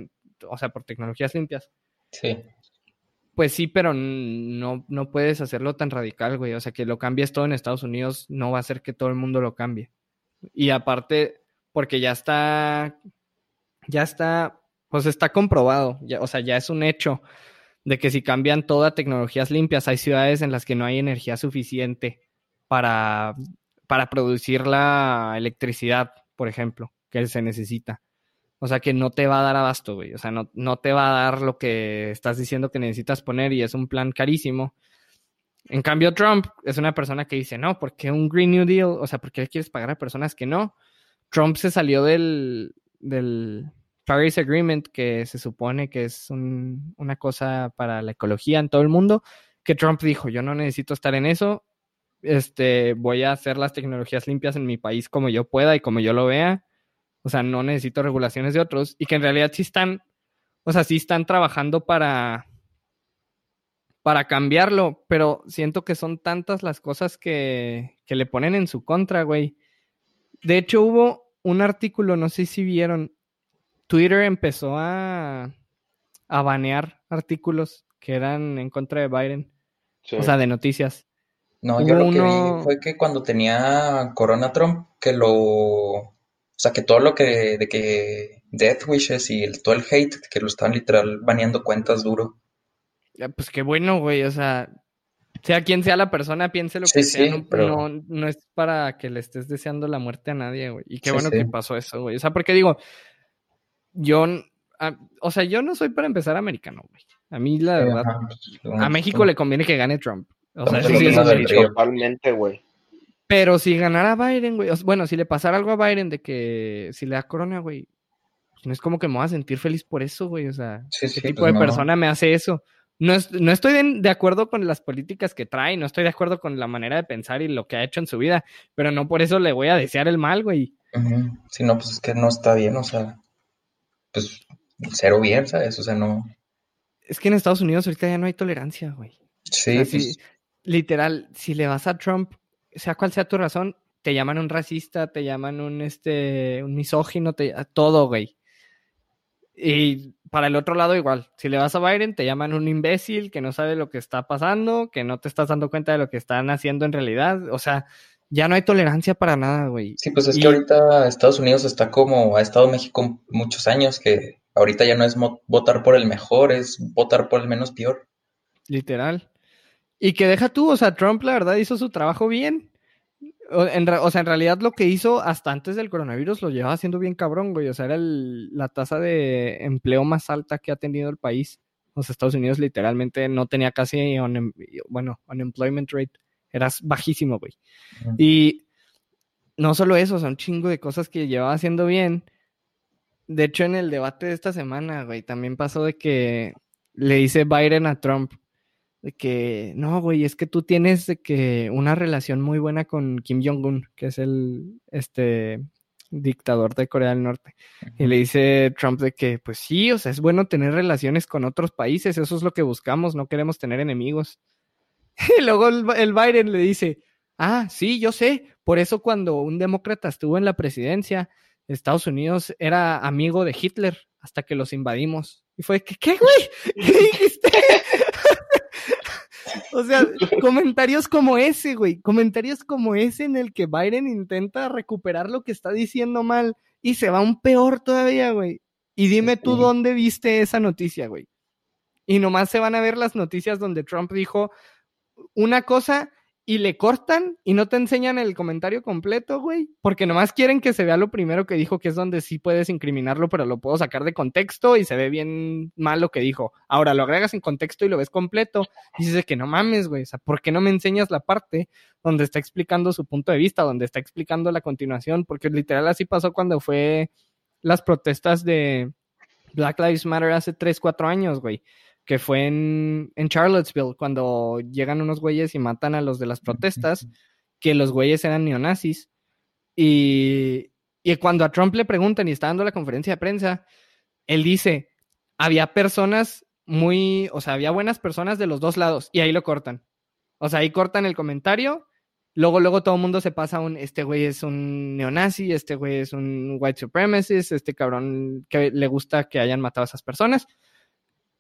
o sea, por tecnologías limpias. Sí. Pues sí, pero no, no puedes hacerlo tan radical, güey. O sea, que lo cambies todo en Estados Unidos no va a hacer que todo el mundo lo cambie. Y aparte, porque ya está, ya está, pues está comprobado, ya, o sea, ya es un hecho de que si cambian todo a tecnologías limpias, hay ciudades en las que no hay energía suficiente para, para producir la electricidad, por ejemplo, que se necesita. O sea que no te va a dar abasto, güey. O sea, no, no te va a dar lo que estás diciendo que necesitas poner y es un plan carísimo. En cambio, Trump es una persona que dice, no, ¿por qué un Green New Deal? O sea, ¿por qué quieres pagar a personas que no? Trump se salió del, del Paris Agreement, que se supone que es un- una cosa para la ecología en todo el mundo, que Trump dijo, yo no necesito estar en eso, este, voy a hacer las tecnologías limpias en mi país como yo pueda y como yo lo vea. O sea, no necesito regulaciones de otros. Y que en realidad sí están, o sea, sí están trabajando para, para cambiarlo, pero siento que son tantas las cosas que, que le ponen en su contra, güey. De hecho, hubo un artículo, no sé si vieron, Twitter empezó a, a banear artículos que eran en contra de Biden, Sí. o sea, de noticias. No, yo lo que vi fue que cuando tenía Corona Trump, que lo, sea, que todo lo que, de que Death Wishes y el- todo el hate, que lo estaban literal baneando cuentas duro. Ya, Pues qué bueno, güey, o sea, sea quien sea la persona, piense lo Sí, que sea, sí, no, pero- no, no es para que le estés deseando la muerte a nadie, güey. Y qué Sí, bueno sí. que pasó eso, güey. O sea, porque digo, yo, n- a- o sea, yo no soy para empezar americano, güey. A mí, la verdad, Ajá, pues, a México le conviene que gane Trump. O sea, sí. Totalmente, güey. Pero si ganara Biden, güey, bueno, si le pasara algo a Biden de que si le da corona, güey, pues no es como que me voy a sentir feliz por eso, güey. O sea, Sí, ¿qué sí, tipo pues de no. persona me hace eso? No, es- no estoy de, de acuerdo con las políticas que trae, no estoy de acuerdo con la manera de pensar y lo que ha hecho en su vida, pero no por eso le voy a desear el mal, güey. Ujú. Sí, no, pues es que no está bien, o sea, pues cero bien, ¿sabes? O sea, no. Es que en Estados Unidos ahorita ya no hay tolerancia, güey. Sí, O sea, pues, sí, literal, si le vas a Trump, sea cual sea tu razón, te llaman un racista, te llaman un este un misógino, te, todo, güey. Y para el otro lado igual, si le vas a Biden, te llaman un imbécil que no sabe lo que está pasando, que no te estás dando cuenta de lo que están haciendo en realidad, o sea, ya no hay tolerancia para nada, güey. sí, pues es Y- que ahorita Estados Unidos está como ha estado México muchos años, que ahorita ya no es votar por el mejor, es votar por el menos peor. Literal. Y que deja tú, o sea, Trump la verdad hizo su trabajo bien. O, en o sea, en realidad lo que hizo hasta antes del coronavirus lo llevaba haciendo bien cabrón, güey. O sea, era el- la tasa de empleo más alta que ha tenido el país. Los Estados Unidos literalmente no tenía casi, unem- bueno, unemployment rate. Era bajísimo, güey. Y no solo eso, son un chingo de cosas que llevaba haciendo bien. De hecho, en el debate de esta semana, güey, también pasó de que le dice Biden a Trump de que no, güey, es que tú tienes de que una relación muy buena con Kim Jong-un, que es el este dictador de Corea del Norte. Y le dice Trump de que, pues sí, o sea, es bueno tener relaciones con otros países, eso es lo que buscamos, no queremos tener enemigos. Y luego el, el Biden le dice, ah, sí, yo sé, por eso cuando un demócrata estuvo en la presidencia, Estados Unidos era amigo de Hitler hasta que los invadimos. Y fue que, ¿qué, güey? ¿Qué dijiste? O sea, comentarios como ese, güey, comentarios como ese en el que Biden intenta recuperar lo que está diciendo mal y se va un peor todavía, güey. Y dime tú dónde viste esa noticia, güey. Y nomás se van a ver las noticias donde Trump dijo una cosa y le cortan y no te enseñan el comentario completo, güey, porque nomás quieren que se vea lo primero que dijo, que es donde sí puedes incriminarlo, pero lo puedo sacar de contexto y se ve bien mal lo que dijo. Ahora lo agregas en contexto y lo ves completo y dices que no mames, güey, o sea, ¿por qué no me enseñas la parte donde está explicando su punto de vista, donde está explicando la continuación? Porque literal así pasó cuando fue las protestas de Black Lives Matter hace 3, 4 años, güey que fue en, en, Charlottesville, cuando llegan unos güeyes y matan a los de las protestas, que los güeyes eran neonazis. Y, y cuando a Trump le preguntan y está dando la conferencia de prensa, él dice, había personas muy, o sea, había buenas personas de los dos lados, y ahí lo cortan. O sea, ahí cortan el comentario. Luego, luego todo el mundo se pasa a un, este güey es un neonazi, este güey es un white supremacist, este cabrón que le gusta que hayan matado a esas personas.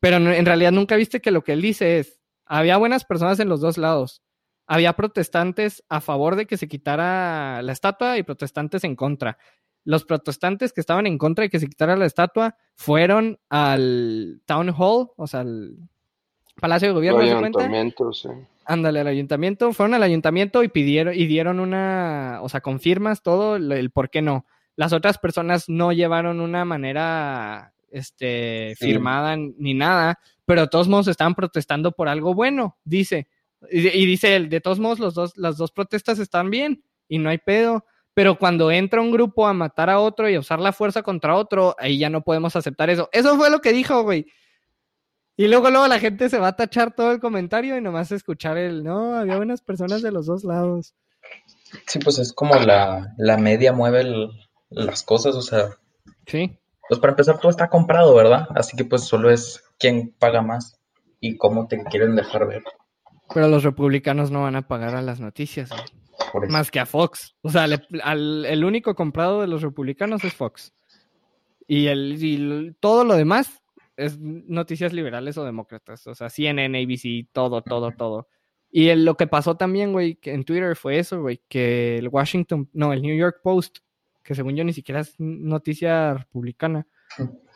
Pero en realidad nunca viste que lo que él dice es, había buenas personas en los dos lados. Había protestantes a favor de que se quitara la estatua y protestantes en contra. Los protestantes que estaban en contra de que se quitara la estatua fueron al Town Hall, o sea, al Palacio de Gobierno. ayuntamiento, sí. Ándale, al ayuntamiento. Fueron al ayuntamiento y pidieron, y dieron una, o sea, confirmas todo el por qué no. Las otras personas no llevaron una manera este, firmada ni nada, pero de todos modos estaban protestando por algo bueno, dice. Y, dice él, de todos modos los dos, las dos protestas están bien y no hay pedo, pero cuando entra un grupo a matar a otro y a usar la fuerza contra otro, ahí ya no podemos aceptar eso. Eso fue lo que dijo, güey. Y luego, luego la gente se va a tachar todo el comentario y nomás escuchar el, no, había buenas personas de los dos lados. Sí, pues es como la, la media mueve las cosas, o sea. Sí. Pues para empezar, todo está comprado, ¿verdad? Así que pues solo es quién paga más y cómo te quieren dejar ver. Pero los republicanos no van a pagar a las noticias, más que a Fox. O sea, el único comprado de los republicanos es Fox. Y, el, todo lo demás es noticias liberales o demócratas. O sea, CNN, ABC, todo, todo, todo. Y lo que pasó también, güey, en Twitter fue eso, güey, que el Washington, no, el New York Post que según yo ni siquiera es noticia republicana,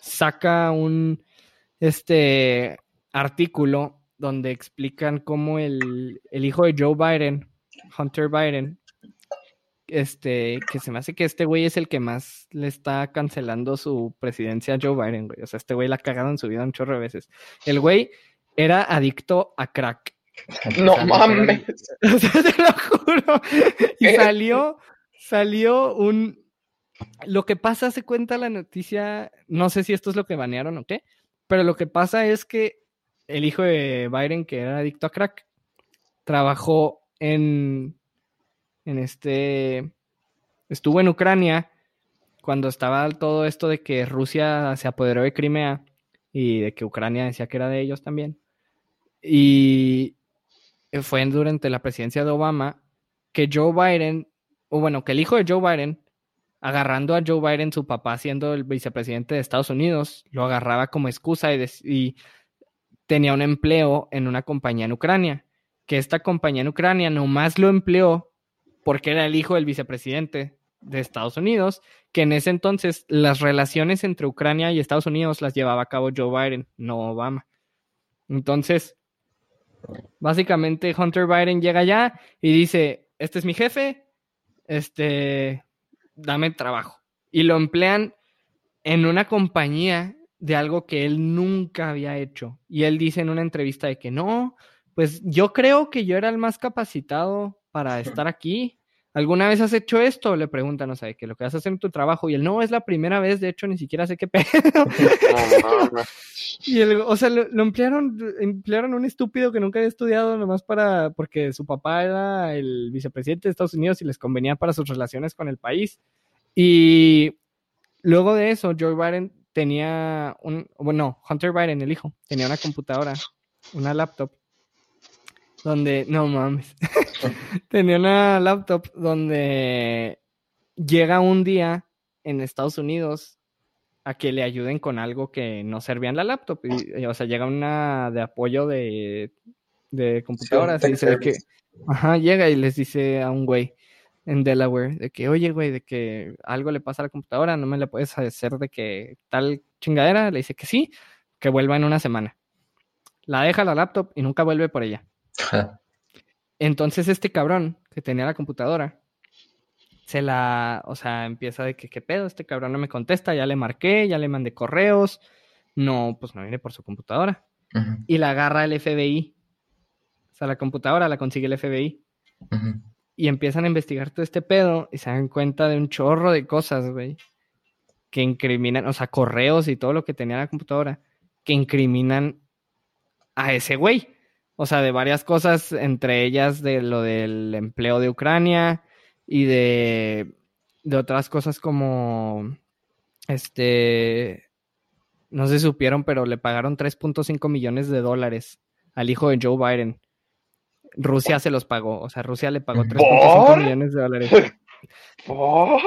saca un este artículo donde explican cómo el, hijo de Joe Biden, Hunter Biden, este, que se me hace que este güey es el que más le está cancelando su presidencia a Joe Biden, güey. O sea, este güey la ha cagado en su vida un chorro de veces. El güey era adicto a crack. No mames. O sea, te lo juro. Y salió, salió un, lo que pasa, se cuenta la noticia, no sé si esto es lo que banearon o qué, pero lo que pasa es que el hijo de Biden, que era adicto a crack, trabajó en, en este, estuvo en Ucrania cuando estaba todo esto de que Rusia se apoderó de Crimea y de que Ucrania decía que era de ellos también. Y fue durante la presidencia de Obama que Joe Biden, o bueno, que el hijo de Joe Biden agarrando a Joe Biden, su papá siendo el vicepresidente de Estados Unidos, lo agarraba como excusa y, tenía un empleo en una compañía en Ucrania, que esta compañía en Ucrania nomás lo empleó porque era el hijo del vicepresidente de Estados Unidos, que en ese entonces las relaciones entre Ucrania y Estados Unidos las llevaba a cabo Joe Biden, no Obama. Entonces, básicamente Hunter Biden llega allá y dice, este es mi jefe, este, dame trabajo. Y lo emplean en una compañía de algo que él nunca había hecho. Y él dice en una entrevista de que no, pues yo creo que yo era el más capacitado para estar aquí. ¿Alguna vez has hecho esto? Le preguntan, o sea, que lo que vas a hacer en tu trabajo. Y él, no, es la primera vez, de hecho, ni siquiera sé qué pedo. y él, o sea, lo, emplearon, emplearon un estúpido que nunca había estudiado, nomás para, porque su papá era el vicepresidente de Estados Unidos y les convenía para sus relaciones con el país. Y luego de eso, Joe Biden tenía un, bueno, Hunter Biden, el hijo, tenía una computadora, una laptop donde, no mames, tenía una laptop donde llega un día en Estados Unidos a que le ayuden con algo que no servía en la laptop. Y, o sea, llega una de apoyo de, de computadoras y dice que, ajá, llega y les dice a un güey en Delaware de que, oye, güey, de que algo le pasa a la computadora, no me le puedes hacer de que tal chingadera. Le dice que sí, que vuelva en una semana. La deja la laptop y nunca vuelve por ella. Entonces este cabrón que tenía la computadora, se la, o sea, empieza de que, ¿qué pedo? Este cabrón no me contesta, ya le marqué, ya le mandé correos, no, pues no viene por su computadora. Y la agarra el FBI. O sea, la computadora la consigue el FBI. Y empiezan a investigar todo este pedo y se dan cuenta de un chorro de cosas, güey, que incriminan, o sea, correos y todo lo que tenía la computadora, que incriminan a ese güey. O sea, de varias cosas, entre ellas de lo del empleo de Ucrania y de, de otras cosas como, este, no se supieron, pero le pagaron 3.5 millones de dólares al hijo de Joe Biden. Rusia se los pagó, o sea, Rusia le pagó 3.5 ¿Por? millones de dólares. ¿Por?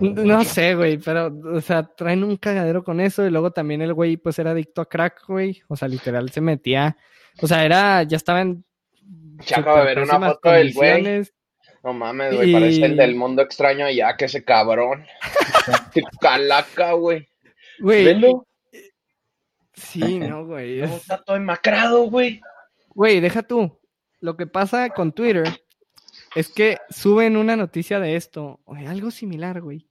No sé, güey, pero, o sea, traen un cagadero con eso y luego también el güey, pues, era adicto a crack, güey. O sea, literal se metía, o sea, era, ya estaba en Ya acabo de ver una foto del güey. No mames, güey, Y- parece el del mundo extraño allá, que ese cabrón. Qué calaca, güey. Güey, Velo, sí, no, güey. no, está todo enmacrado, güey. Güey, deja tú. Lo que pasa con Twitter es que suben una noticia de esto, o de algo similar, güey.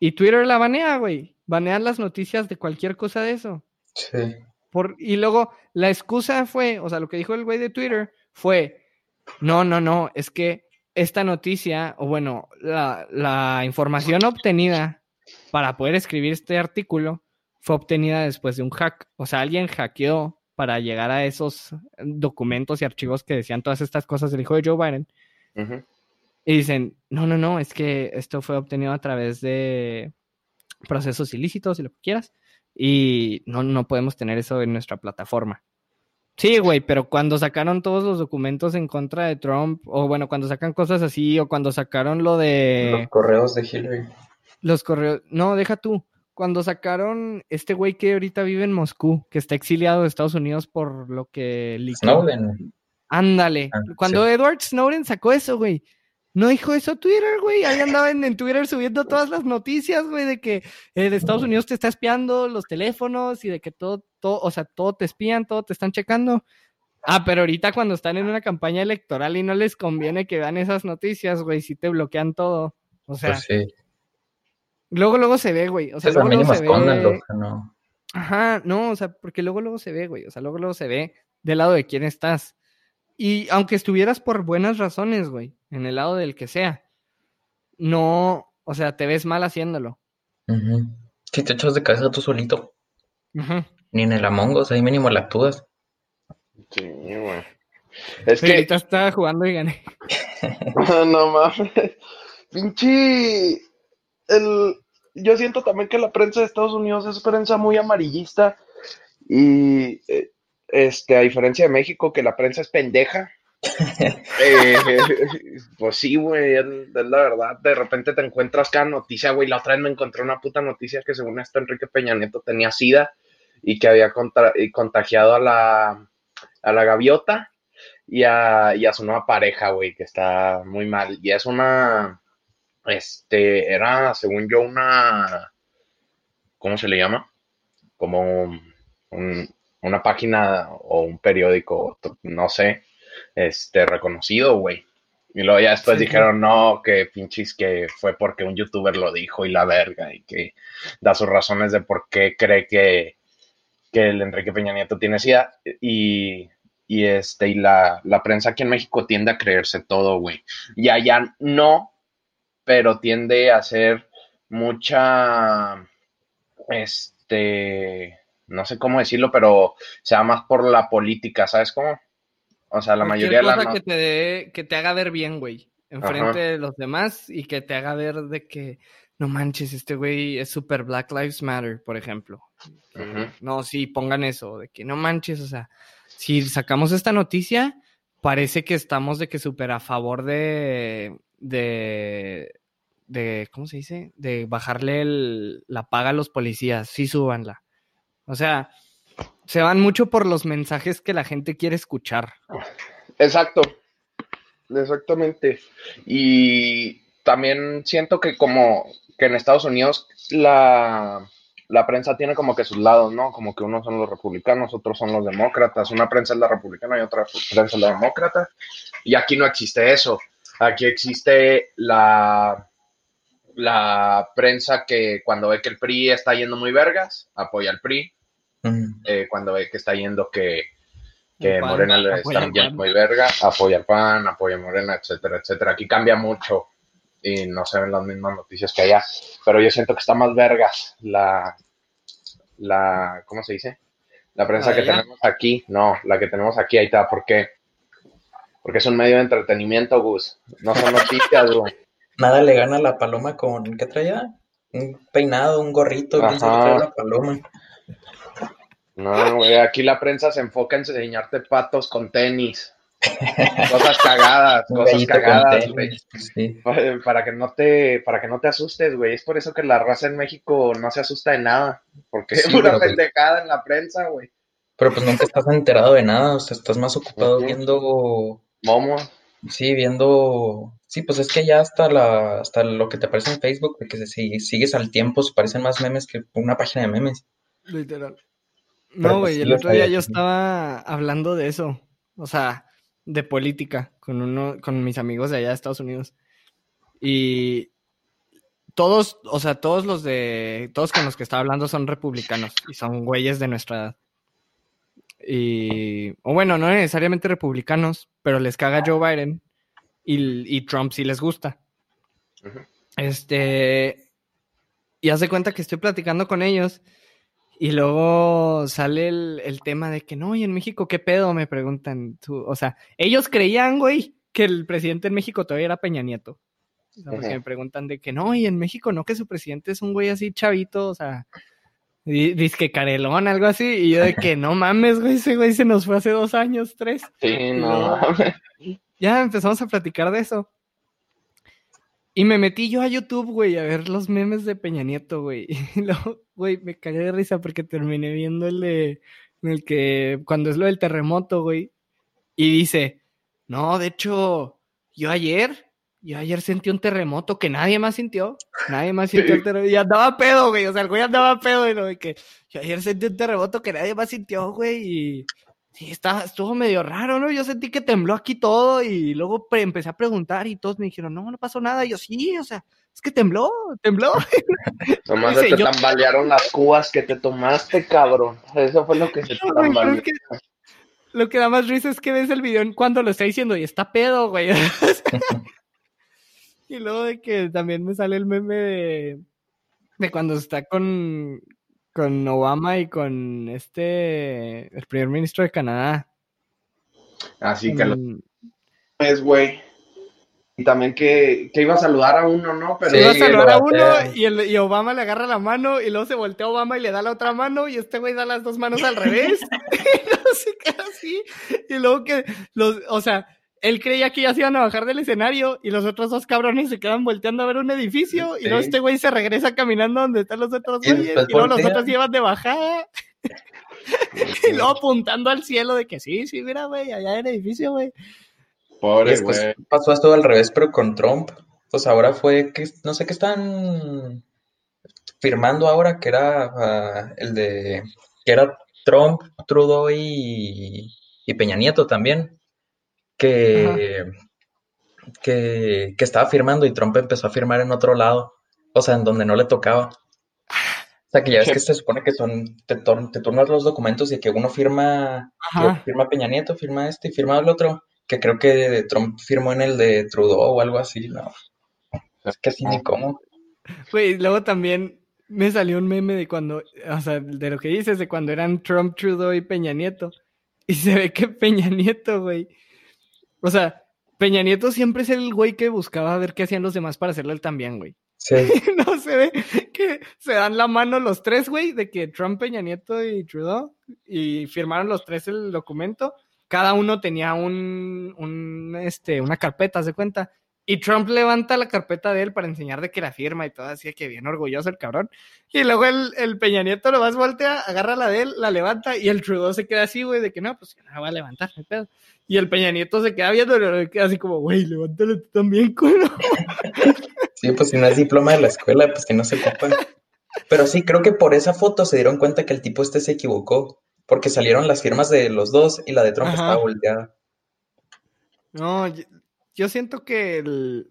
Y Twitter la banea, güey. Banean las noticias de cualquier cosa de eso. Sí. Por, y luego la excusa fue, o sea, lo que dijo el güey de Twitter fue, no, no, no, es que esta noticia, o bueno, la, la información obtenida para poder escribir este artículo fue obtenida después de un hack. O sea, alguien hackeó para llegar a esos documentos y archivos que decían todas estas cosas del hijo de Joe Biden. Y dicen, no, no, no, es que esto fue obtenido a través de procesos ilícitos y lo que quieras. Y no, no podemos tener eso en nuestra plataforma. Sí, güey, pero cuando sacaron todos los documentos en contra de Trump, o bueno, cuando sacan cosas así, o cuando sacaron lo de Los correos de Hillary. los correos, no, deja tú. Cuando sacaron este güey que ahorita vive en Moscú, que está exiliado de Estados Unidos por lo que. Snowden. Ándale. Ah, Cuando sí. Edward Snowden sacó eso, güey. No dijo eso Twitter, güey. Ahí andaba en, Twitter subiendo todas las noticias, güey, de que eh, de Estados Unidos te está espiando los teléfonos y de que todo, todo, o sea, todo te espían, todo te están checando. Ah, pero ahorita cuando están en una campaña electoral y no les conviene que vean esas noticias, güey, sí te bloquean todo. O sea, Pues sí. luego, luego se ve, güey. O sea, luego, luego se ve. no. Ajá, no, o sea, porque luego, luego se ve, güey. O sea, luego, luego se ve del lado de quién estás. Y aunque estuvieras por buenas razones, güey, en el lado del que sea, no, o sea, te ves mal haciéndolo. Si te echas de cabeza tú solito, ni en el Among Us, ahí mínimo la actúas. Sí, güey. Es Sí, que, ahorita estaba jugando y gané. no mames. Pinche. El... Yo siento también que la prensa de Estados Unidos es prensa muy amarillista. Y eh, este, a diferencia de México, que la prensa es pendeja. Eh, pues sí, güey, es, la verdad. De repente te encuentras cada noticia, güey. La otra vez me encontré una puta noticia que según esto Enrique Peña Nieto tenía sida y que había contra- contagiado a la, a la gaviota y a, y a su nueva pareja, güey, que está muy mal. Y es una, este, era, según yo, una, ¿cómo se le llama? Como un- una página o un periódico, no sé, este, reconocido, güey. Y luego ya después Sí. dijeron, no, que pinches que fue porque un youtuber lo dijo y la verga, y que da sus razones de por qué cree que, que el Enrique Peña Nieto tiene SIDA. Y, y este, y la, la prensa aquí en México tiende a creerse todo, güey. Y allá no, pero tiende a ser mucha, este, no sé cómo decirlo, pero se va más por la política, ¿sabes cómo? O sea, la Cualquier mayoría de cosa la... que te dé, que te haga ver bien, güey, enfrente Ajá. de los demás y que te haga ver de que no manches, este güey es super Black Lives Matter, por ejemplo. Que. No, sí, pongan eso, de que no manches, o sea, si sacamos esta noticia, parece que estamos de que súper a favor de, de, de, ¿cómo se dice? De bajarle el- la paga a los policías, sí, súbanla. O sea, se van mucho por los mensajes que la gente quiere escuchar. Exacto, exactamente. Y también siento que como que en Estados Unidos la, la prensa tiene como que sus lados, ¿no? Como que unos son los republicanos, otros son los demócratas. Una prensa es la republicana y otra prensa es la demócrata. Y aquí no existe eso. Aquí existe la, la prensa que cuando ve que el PRI está yendo muy vergas, apoya al PRI. Eh, cuando ve que está yendo que, que PAN, Morena le está yendo muy verga, apoya al PAN, apoya a Morena, etcétera, etcétera. Aquí cambia mucho y no se ven las mismas noticias que allá. Pero yo siento que está más vergas la, la ¿cómo se dice? La prensa ¿La que allá? tenemos aquí. No, la que tenemos aquí, ahí está. ¿Por qué? Porque es un medio de entretenimiento, Gus. No son noticias, güey. Nada le gana a la paloma con, ¿qué traía? Un peinado, un gorrito, trae la paloma. No, güey, aquí la prensa se enfoca en enseñarte patos con tenis. Cosas cagadas, cosas cagadas, güey. sí. Para que no te, para que no te asustes, güey. Es por eso que la raza en México no se asusta de nada. Porque es pues, pendejada en la prensa, güey. Pero pues nunca estás enterado de nada, o sea, estás más ocupado viendo, Momo. sí, viendo, sí, pues es que ya hasta la, hasta lo que te aparece en Facebook, que si sigues al tiempo, se parecen más memes que una página de memes. Literal. No, pues, güey, el otro día yo estaba hablando de eso, o sea, de política con uno, con mis amigos de allá de Estados Unidos. Y todos, o sea, todos los de, todos con los que estaba hablando son republicanos y son güeyes de nuestra edad. Y, o bueno, no necesariamente republicanos, pero les caga Joe Biden y, y Trump sí les gusta. Este, y hace cuenta que estoy platicando con ellos y luego sale el, el tema de que no, y en México, ¿qué pedo? Me preguntan. Tú, o sea, ellos creían, güey, que el presidente en México todavía era Peña Nieto. O sea, porque Ujú. me preguntan de que no, y en México no, que su presidente es un güey así chavito, o sea, di- que carelón, algo así. Y yo de que no mames, güey, ese güey se nos fue hace dos años, tres. Sí, no. Ya empezamos a platicar de eso. Y me metí yo a YouTube, güey, a ver los memes de Peña Nieto, güey. Y luego, güey, me cagué de risa porque terminé viendo el de. En el que. Cuando es lo del terremoto, güey. Y dice: No, de hecho, yo ayer. Yo ayer sentí un terremoto que nadie más sintió. Nadie más sintió el terremoto. Y andaba pedo, güey. O sea, el güey andaba pedo. Y lo de que. Yo ayer sentí un terremoto que nadie más sintió, güey. Y. Sí, está, estuvo medio raro, ¿no? Yo sentí que tembló aquí todo y luego pre- empecé a preguntar y todos me dijeron, no, no pasó nada. Y yo, sí, o sea, es que tembló, tembló. Nomás se te yo- tambalearon las cubas que te tomaste, cabrón. Eso fue lo que se No, tambaleó. es que lo que da más risa es que ves el video en cuando lo está diciendo y está pedo, güey. y luego de que también me sale el meme de, de cuando está con, con Obama y con este, el primer ministro de Canadá. Así que lo es, güey. Y también que, que iba a saludar a uno, ¿no? Pero iba a saludar a uno y, el, y Obama le agarra la mano y luego se voltea a Obama y le da la otra mano y este güey da las dos manos al revés. y luego se queda así. Y luego que los, o sea, él creía que ya se iban a bajar del escenario y los otros dos cabrones se quedan volteando a ver un edificio y luego este güey se regresa caminando donde están los otros Y güeyes y luego los otros llevan de bajada y luego apuntando al cielo de que sí, sí, mira, güey, allá hay el edificio, güey. Pobre, güey. pasó esto al revés, pero con Trump. Pues ahora fue que, no sé qué están firmando ahora, que era ah, el de, que era Trump, Trudeau y, y Peña Nieto también, que, que, que estaba firmando y Trump empezó a firmar en otro lado, o sea, en donde no le tocaba. O sea, que ya ves que se supone que son, te, te turnas los documentos y que uno firma, Ajá. firma Peña Nieto, firma este y firma el otro, que creo que Trump firmó en el de Trudeau o algo así, no. Es que así ni cómo. Güey, luego también me salió un meme de cuando, o sea, de lo que dices, de cuando eran Trump, Trudeau y Peña Nieto. Y se ve que Peña Nieto, güey. O sea, Peña Nieto siempre es el güey que buscaba ver qué hacían los demás para hacerle el también, güey. Sí, No se ve que se dan la mano los tres, güey, de que Trump, Peña Nieto y Trudeau, y firmaron los tres el documento. Cada uno tenía un, un este, una carpeta, ¿se cuenta? Y Trump levanta la carpeta de él para enseñar de que la firma y todo, así que bien orgulloso el cabrón. Y luego el, el Peña Nieto lo más voltea, agarra la de él, la levanta, y el Trudeau se queda así, güey, de que no, pues la voy a levantar, hay pedo. Y el Peña Nieto se queda viendo, queda así como, güey, levántalo tú también, culo. sí, pues si no es diploma de la escuela, pues que no se ocupa. Pero sí, creo que por esa foto se dieron cuenta que el tipo este se equivocó. Porque salieron las firmas de los dos y la de Trump Ajá. estaba volteada. No, yo, siento que el...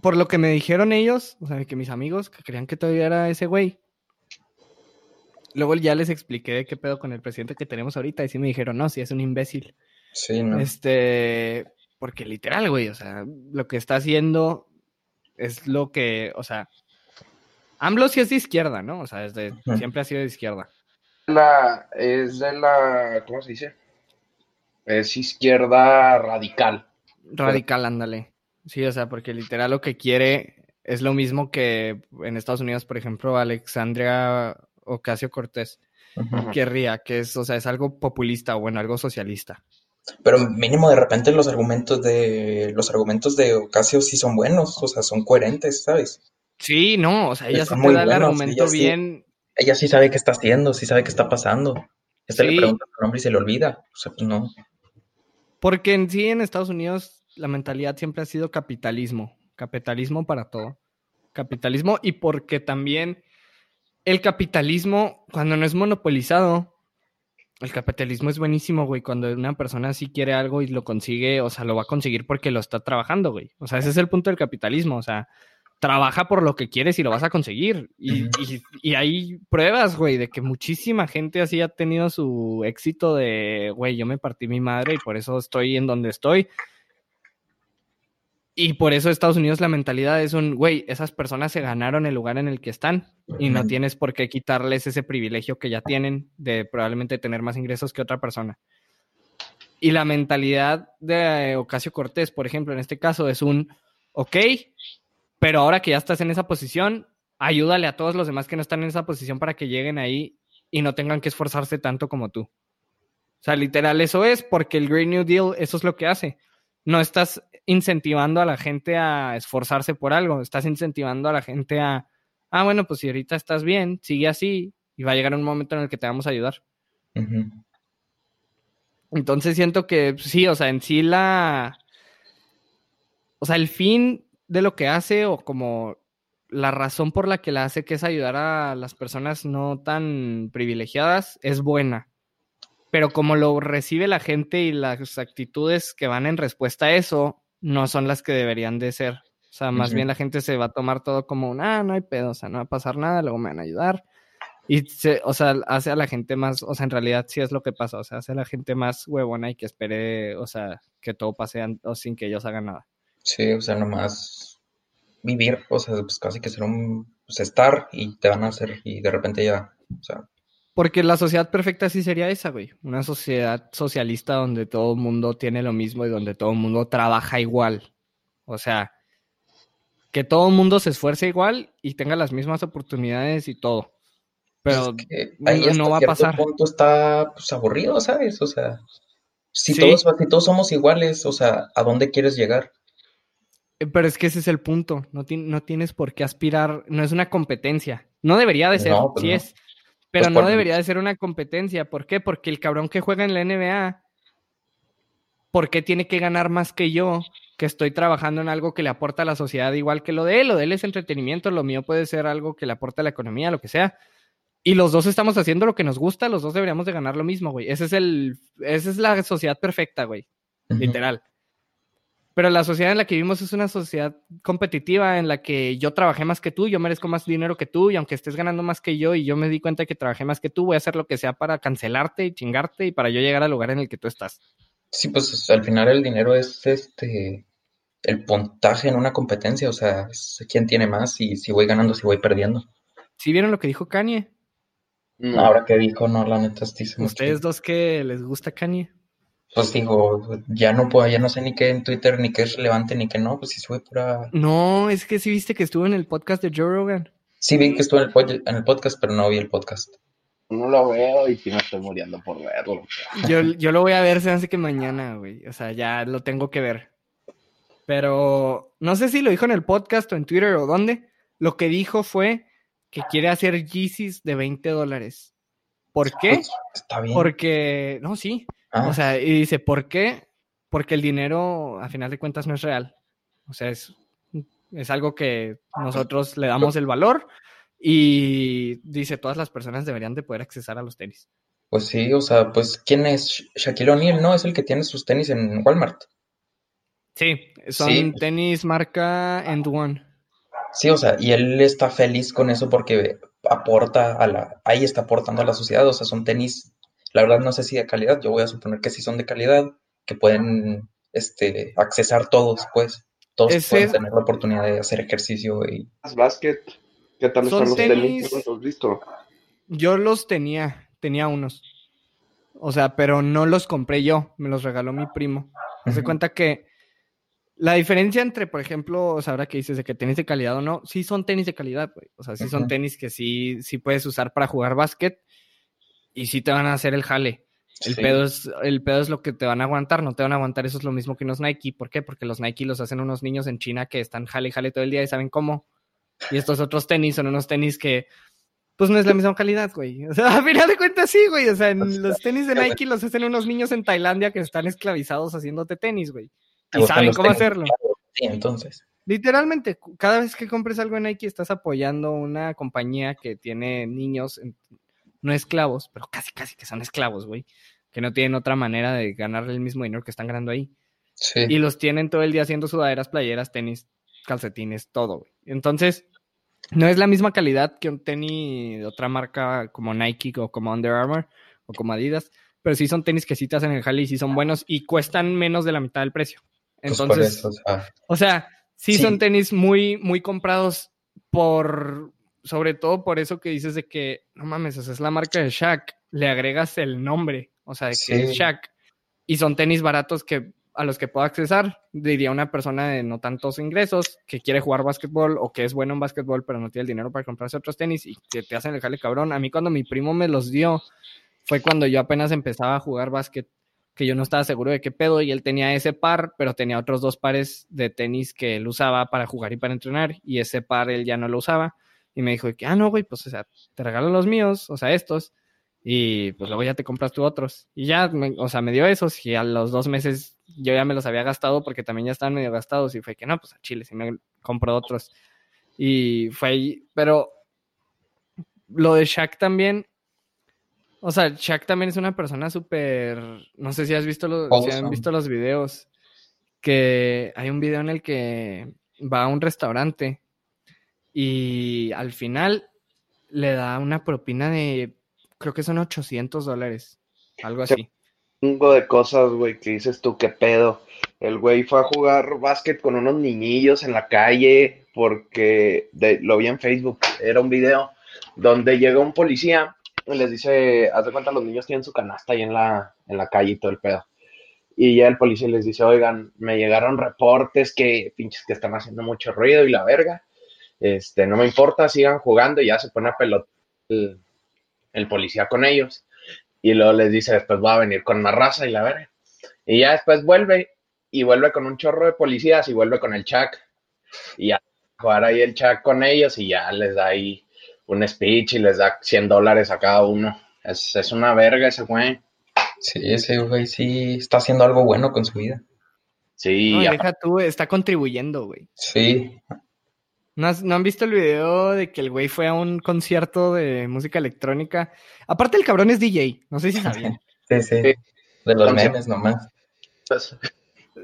Por lo que me dijeron ellos, o sea, que mis amigos que creían que todavía era ese güey. Luego ya les expliqué de qué pedo con el presidente que tenemos ahorita y sí me dijeron, no, sí es un imbécil. Sí, ¿no? Este, porque literal, güey, o sea, lo que está haciendo es lo que, o sea, AMLO sí es de izquierda, ¿no? O sea, desde, siempre ha sido de izquierda. La, es de la, ¿cómo se dice? Es izquierda radical. Radical, ándale. Sí, o sea, porque literal lo que quiere es lo mismo que en Estados Unidos, por ejemplo, Alexandria Ocasio Cortés querría, que es, o sea, es algo populista o bueno, algo socialista. Pero mínimo de repente los argumentos de los argumentos de Ocasio sí son buenos, o sea, son coherentes, ¿sabes? Sí, no, o sea, ella sí te muy da el argumento ella sí. bien, Ella sí sabe qué está haciendo, sí sabe qué está pasando. Este Sí. le pregunta su nombre y se le olvida. O sea, pues no. Porque en sí en Estados Unidos la mentalidad siempre ha sido capitalismo, capitalismo para todo. Capitalismo y porque también el capitalismo, cuando no es monopolizado, el capitalismo es buenísimo, güey. Cuando una persona sí quiere algo y lo consigue, o sea, lo va a conseguir porque lo está trabajando, güey. O sea, ese es el punto del capitalismo, o sea, trabaja por lo que quieres y lo vas a conseguir. Y, y- y hay pruebas, güey, de que muchísima gente así ha tenido su éxito de, güey, yo me partí mi madre y por eso estoy en donde estoy. Y por eso Estados Unidos la mentalidad es un, güey, esas personas se ganaron el lugar en el que están y no tienes por qué quitarles ese privilegio que ya tienen de probablemente tener más ingresos que otra persona. Y la mentalidad de Ocasio Cortés, por ejemplo, en este caso es un, ok, pero ahora que ya estás en esa posición, ayúdale a todos los demás que no están en esa posición para que lleguen ahí y no tengan que esforzarse tanto como tú. O sea, literal, eso es porque el Green New Deal, eso es lo que hace. No estás incentivando a la gente a esforzarse por algo, estás incentivando a la gente a, ah, bueno, pues si ahorita estás bien, sigue así y va a llegar un momento en el que te vamos a ayudar. Entonces siento que sí, o sea, en sí la. O sea, el fin de lo que hace, o como la razón por la que la hace, que es ayudar a las personas no tan privilegiadas, es buena. Pero como lo recibe la gente y las actitudes que van en respuesta a eso, no son las que deberían de ser. O sea, más bien la gente se va a tomar todo como un, ah, no hay pedo, o sea, no va a pasar nada, luego me van a ayudar. Y, se, o sea, hace a la gente más, o sea, en realidad sí es lo que pasa, o sea, hace a la gente más huevona y que espere, o sea, que todo pase o sin que ellos hagan nada. Sí, o sea, nomás vivir, o sea, pues casi que ser un, pues estar y te van a hacer y de repente ya, o sea, Porque la sociedad perfecta sí sería esa, güey. Una sociedad socialista donde todo el mundo tiene lo mismo y donde todo el mundo trabaja igual. O sea, que todo el mundo se esfuerce igual y tenga las mismas oportunidades y todo. Pero pues es que ahí no- va a pasar. punto está pues aburrido, ¿sabes? O sea, si Sí. todos, si todos somos iguales, o sea, ¿a dónde quieres llegar? Eh, Pero es que ese es el punto. No, ti- no tienes por qué aspirar. No es una competencia. No debería de ser. No, pues sí no. es. Pero Pues no por- debería de ser una competencia. ¿Por qué? Porque el cabrón que juega en la NBA, ¿por qué tiene que ganar más que yo? Que estoy trabajando en algo que le aporta a la sociedad igual que lo de él. Lo de él es entretenimiento. Lo mío puede ser algo que le aporta a la economía, lo que sea. Y los dos estamos haciendo lo que nos gusta. Los dos deberíamos de ganar lo mismo, güey. Ese es el, esa es la sociedad perfecta, güey literal. Pero la sociedad en la que vivimos es una sociedad competitiva en la que yo trabajé más que tú, yo merezco más dinero que tú y aunque estés ganando más que yo y yo me di cuenta que trabajé más que tú, voy a hacer lo que sea para cancelarte y chingarte y para yo llegar al lugar en el que tú estás. Sí, pues al final el dinero es este el puntaje en una competencia, o sea, es quién tiene más y si voy ganando, si voy perdiendo. ¿Sí vieron lo que dijo Kanye? No. Ahora que dijo, no, la neta, sí Ustedes dos que les gusta Kanye. Pues digo, ya no puedo, ya no sé ni qué en Twitter, ni qué es relevante, ni qué no, pues si sube pura... No, es que sí viste que estuvo en el podcast de Joe Rogan. Sí vi que estuvo en el, pod- en el podcast, pero no vi el podcast. No lo veo y sí me estoy muriendo por verlo. Yo, yo lo voy a ver, se hace que mañana, güey. O sea, ya lo tengo que ver. Pero no sé si lo dijo en el podcast o en Twitter o dónde. Lo que dijo fue que quiere hacer Yeezys de 20 dólares. ¿Por qué? Pues, está bien. Porque, no, sí. Ah, O sea, y dice, ¿por qué? Porque el dinero, a final de cuentas, no es real. O sea, es Es algo que nosotros le damos el valor y dice, todas las personas deberían de poder accesar a los tenis. Pues sí, o sea, pues ¿quién es Shaquille O'Neal? No, es el que tiene sus tenis en Walmart. Sí, son tenis marca End One. Sí, o sea, y él está feliz con eso porque aporta a la, ahí está aportando a la sociedad, o sea, son tenis, la verdad no sé si de calidad, yo voy a suponer que sí son de calidad, que pueden, este, accesar todos, pues, todos pueden tener la oportunidad de hacer ejercicio y... Básquet, ¿qué tal están los tenis? ¿Los has visto? Yo los tenía, tenía unos, o sea, pero no los compré yo, me los regaló mi primo. Me uh cuenta que la diferencia entre, por ejemplo, o sea, ahora que dices de que tenis de calidad o no, sí son tenis de calidad, güey. O sea, sí son tenis que sí, sí puedes usar para jugar básquet y sí te van a hacer el jale. El, pedo es, el pedo es lo que te van a aguantar, no te van a aguantar, eso es lo mismo que unos Nike. ¿Por qué? Porque los Nike los hacen unos niños en China que están jale y jale todo el día y saben cómo. Y estos otros tenis son unos tenis que, pues no es la misma calidad, güey. O sea, a final de cuentas sí, güey. O sea, los tenis de Nike los hacen unos niños en Tailandia que están esclavizados haciéndote tenis, güey. Y saben cómo hacerlo. Sí, entonces. Literalmente, cada vez que compres algo en Nike estás apoyando una compañía que tiene niños, no esclavos, pero casi, casi que son esclavos, güey. Que no tienen otra manera de ganarle el mismo dinero que están ganando ahí. Sí. Y los tienen todo el día haciendo sudaderas, playeras, tenis, calcetines, todo, güey. Entonces, no es la misma calidad que un tenis de otra marca como Nike o como Under Armour o como Adidas, pero sí son tenis que sí te hacen el jale y sí son buenos y cuestan menos de la mitad del precio. Pues Entonces, o, sea, sí, son tenis muy, muy comprados por, sobre todo por eso que dices de que, no mames, o sea, es la marca de Shaq, le agregas el nombre, o sea, de que es Shaq, y son tenis baratos que a los que puedo accesar, diría una persona de no tantos ingresos, que quiere jugar básquetbol o que es bueno en básquetbol, pero no tiene el dinero para comprarse otros tenis y que te hacen el jale cabrón. A mí cuando mi primo me los dio, fue cuando yo apenas empezaba a jugar básquet que yo no estaba seguro de qué pedo y él tenía ese par, pero tenía otros dos pares de tenis que él usaba para jugar y para entrenar y ese par él ya no lo usaba y me dijo que, ah, no, güey, pues, o sea, te regalo los míos, o sea, estos y pues luego ya te compras tú otros y ya, o sea, me dio esos y a los dos meses yo ya me los había gastado porque también ya estaban medio gastados y fue que no, pues a Chile, si me compro otros y fue ahí, pero lo de Shaq también o sea, Shaq también es una persona súper. No sé si has visto los, si han visto los videos. Que hay un video en el que va a un restaurante y al final le da una propina de. Creo que son 800 dólares. Algo así. Un de cosas, güey, que dices tú, qué pedo. El güey fue a jugar básquet con unos niñillos en la calle porque lo vi en Facebook. Era un video donde llega un policía les dice, haz de cuenta, los niños tienen su canasta ahí en la, en la calle y todo el pedo. Y ya el policía les dice, oigan, me llegaron reportes que pinches que están haciendo mucho ruido y la verga. Este, no me importa, sigan jugando y ya se pone a pelota el, policía con ellos. Y luego les dice, después va a venir con más raza y la verga. Y ya después vuelve y vuelve con un chorro de policías y vuelve con el Chuck. Y ya jugar ahí el Chuck con ellos y ya les da ahí un speech y les da 100 dólares a cada uno. Es, es una verga ese güey. Sí, ese güey sí está haciendo algo bueno con su vida. Sí. No, deja tú, está contribuyendo, güey. Sí. ¿No, ¿No, han visto el video de que el güey fue a un concierto de música electrónica? Aparte, el cabrón es DJ, no sé si sabían. sí, sí, De los memes nomás. Pues,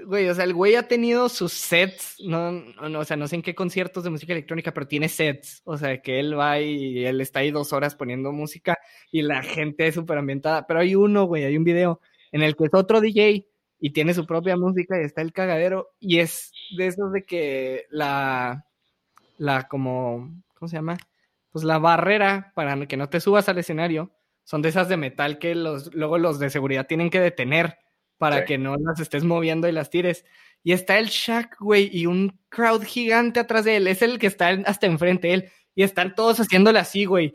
Güey, o sea, el güey ha tenido sus sets, no, no, o sea, no sé en qué conciertos de música electrónica, pero tiene sets. O sea, que él va y él está ahí dos horas poniendo música y la gente es súper ambientada. Pero hay uno, güey, hay un video en el que es otro DJ y tiene su propia música y está el cagadero. Y es de esos de que la, la como, ¿cómo se llama? Pues la barrera para que no te subas al escenario son de esas de metal que los, luego los de seguridad tienen que detener para que no las estés moviendo y las tires. Y está el Shaq, güey, y un crowd gigante atrás de él. Es el que está hasta enfrente de él. Y están todos haciéndole así, güey.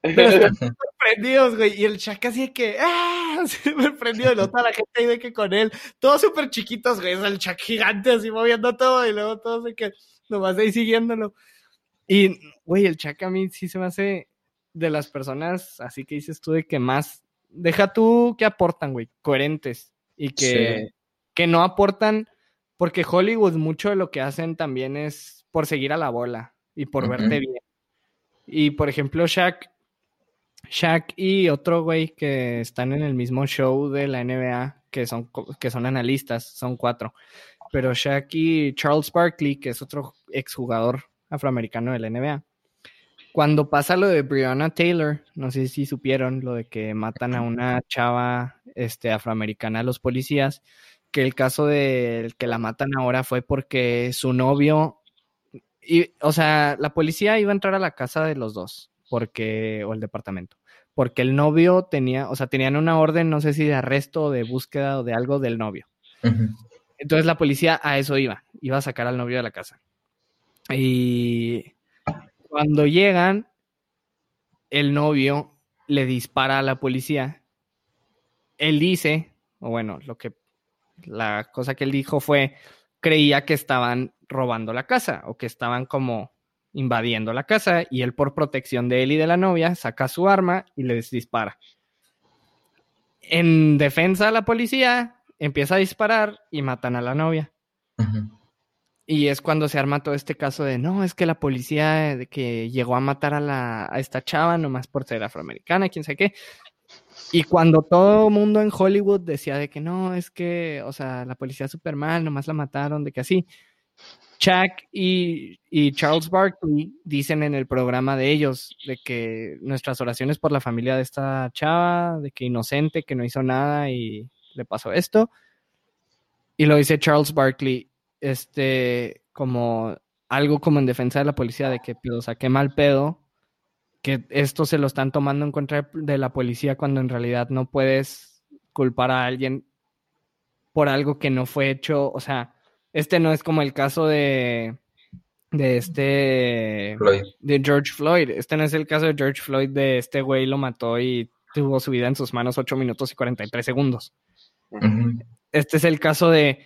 Pero están sorprendidos, güey. Y el Shaq así de que, ¡ah! Súper prendido. Y luego toda la gente ahí de que con él. Todos súper chiquitos, güey. Es el Shaq gigante así moviendo todo. Y luego todos de que nomás ahí siguiéndolo. Y, güey, el Shaq a mí sí se me hace de las personas, así que dices tú, de que más. Deja tú que aportan, güey. Coherentes y que, que no aportan, porque Hollywood mucho de lo que hacen también es por seguir a la bola y por Ujú. verte bien. Y por ejemplo, Shaq, Shaq y otro güey que están en el mismo show de la NBA, que son, que son analistas, son cuatro. Pero Shaq y Charles Barkley, que es otro exjugador afroamericano de la NBA. Cuando pasa lo de Breonna Taylor, no sé si supieron lo de que matan a una chava este, afroamericana a los policías, que el caso del que la matan ahora fue porque su novio, y, o sea, la policía iba a entrar a la casa de los dos, porque, o el departamento, porque el novio tenía, o sea, tenían una orden, no sé si de arresto o de búsqueda o de algo del novio. Entonces la policía a eso iba, iba a sacar al novio de la casa. Y cuando llegan, el novio le dispara a la policía. Él dice, o bueno, lo que la cosa que él dijo fue creía que estaban robando la casa o que estaban como invadiendo la casa y él por protección de él y de la novia saca su arma y les dispara. En defensa de la policía empieza a disparar y matan a la novia. Y es cuando se arma todo este caso de, no, es que la policía de que llegó a matar a, la, a esta chava nomás por ser afroamericana, quién sabe qué. Y cuando todo el mundo en Hollywood decía de que no, es que, o sea, la policía súper mal, nomás la mataron, de que así. Chuck y, y Charles Barkley dicen en el programa de ellos de que nuestras oraciones por la familia de esta chava, de que inocente, que no hizo nada y le pasó esto. Y lo dice Charles Barkley, este, como algo como en defensa de la policía, de que, o sea, qué mal pedo, que esto se lo están tomando en contra de la policía cuando en realidad no puedes culpar a alguien por algo que no fue hecho, o sea, este no es como el caso de, de este, Floyd. de George Floyd, este no es el caso de George Floyd de este güey lo mató y tuvo su vida en sus manos 8 minutos y 43 segundos. Este es el caso de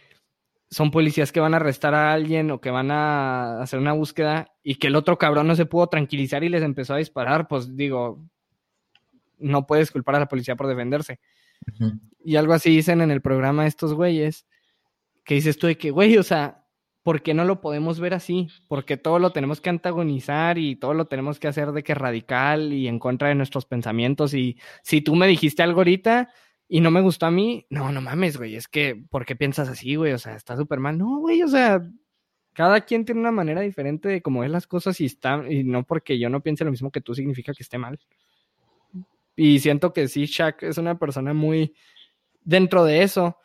son policías que van a arrestar a alguien o que van a hacer una búsqueda y que el otro cabrón no se pudo tranquilizar y les empezó a disparar, pues digo, no puedes culpar a la policía por defenderse. Y algo así dicen en el programa estos güeyes, que dices tú de que, güey, o sea, ¿por qué no lo podemos ver así? Porque todo lo tenemos que antagonizar y todo lo tenemos que hacer de que radical y en contra de nuestros pensamientos. Y si tú me dijiste algo ahorita y no me gustó a mí, no, no mames, güey, es que, ¿por qué piensas así, güey? O sea, está súper mal. No, güey, o sea, cada quien tiene una manera diferente de cómo ver las cosas y está, y no porque yo no piense lo mismo que tú significa que esté mal. Y siento que sí, Shaq es una persona muy dentro de eso.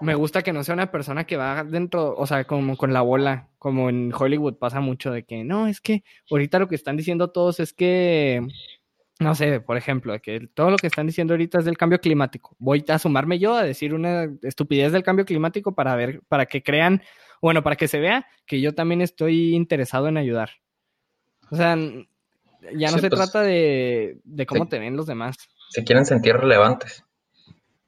Me gusta que no sea una persona que va dentro, o sea, como con la bola, como en Hollywood pasa mucho de que no, es que ahorita lo que están diciendo todos es que, no sé, por ejemplo, que todo lo que están diciendo ahorita es del cambio climático. Voy a sumarme yo a decir una estupidez del cambio climático para ver, para que crean, bueno, para que se vea que yo también estoy interesado en ayudar. O sea, ya no Sí, se pues, trata de, de cómo te ven los demás. Se quieren sentir relevantes.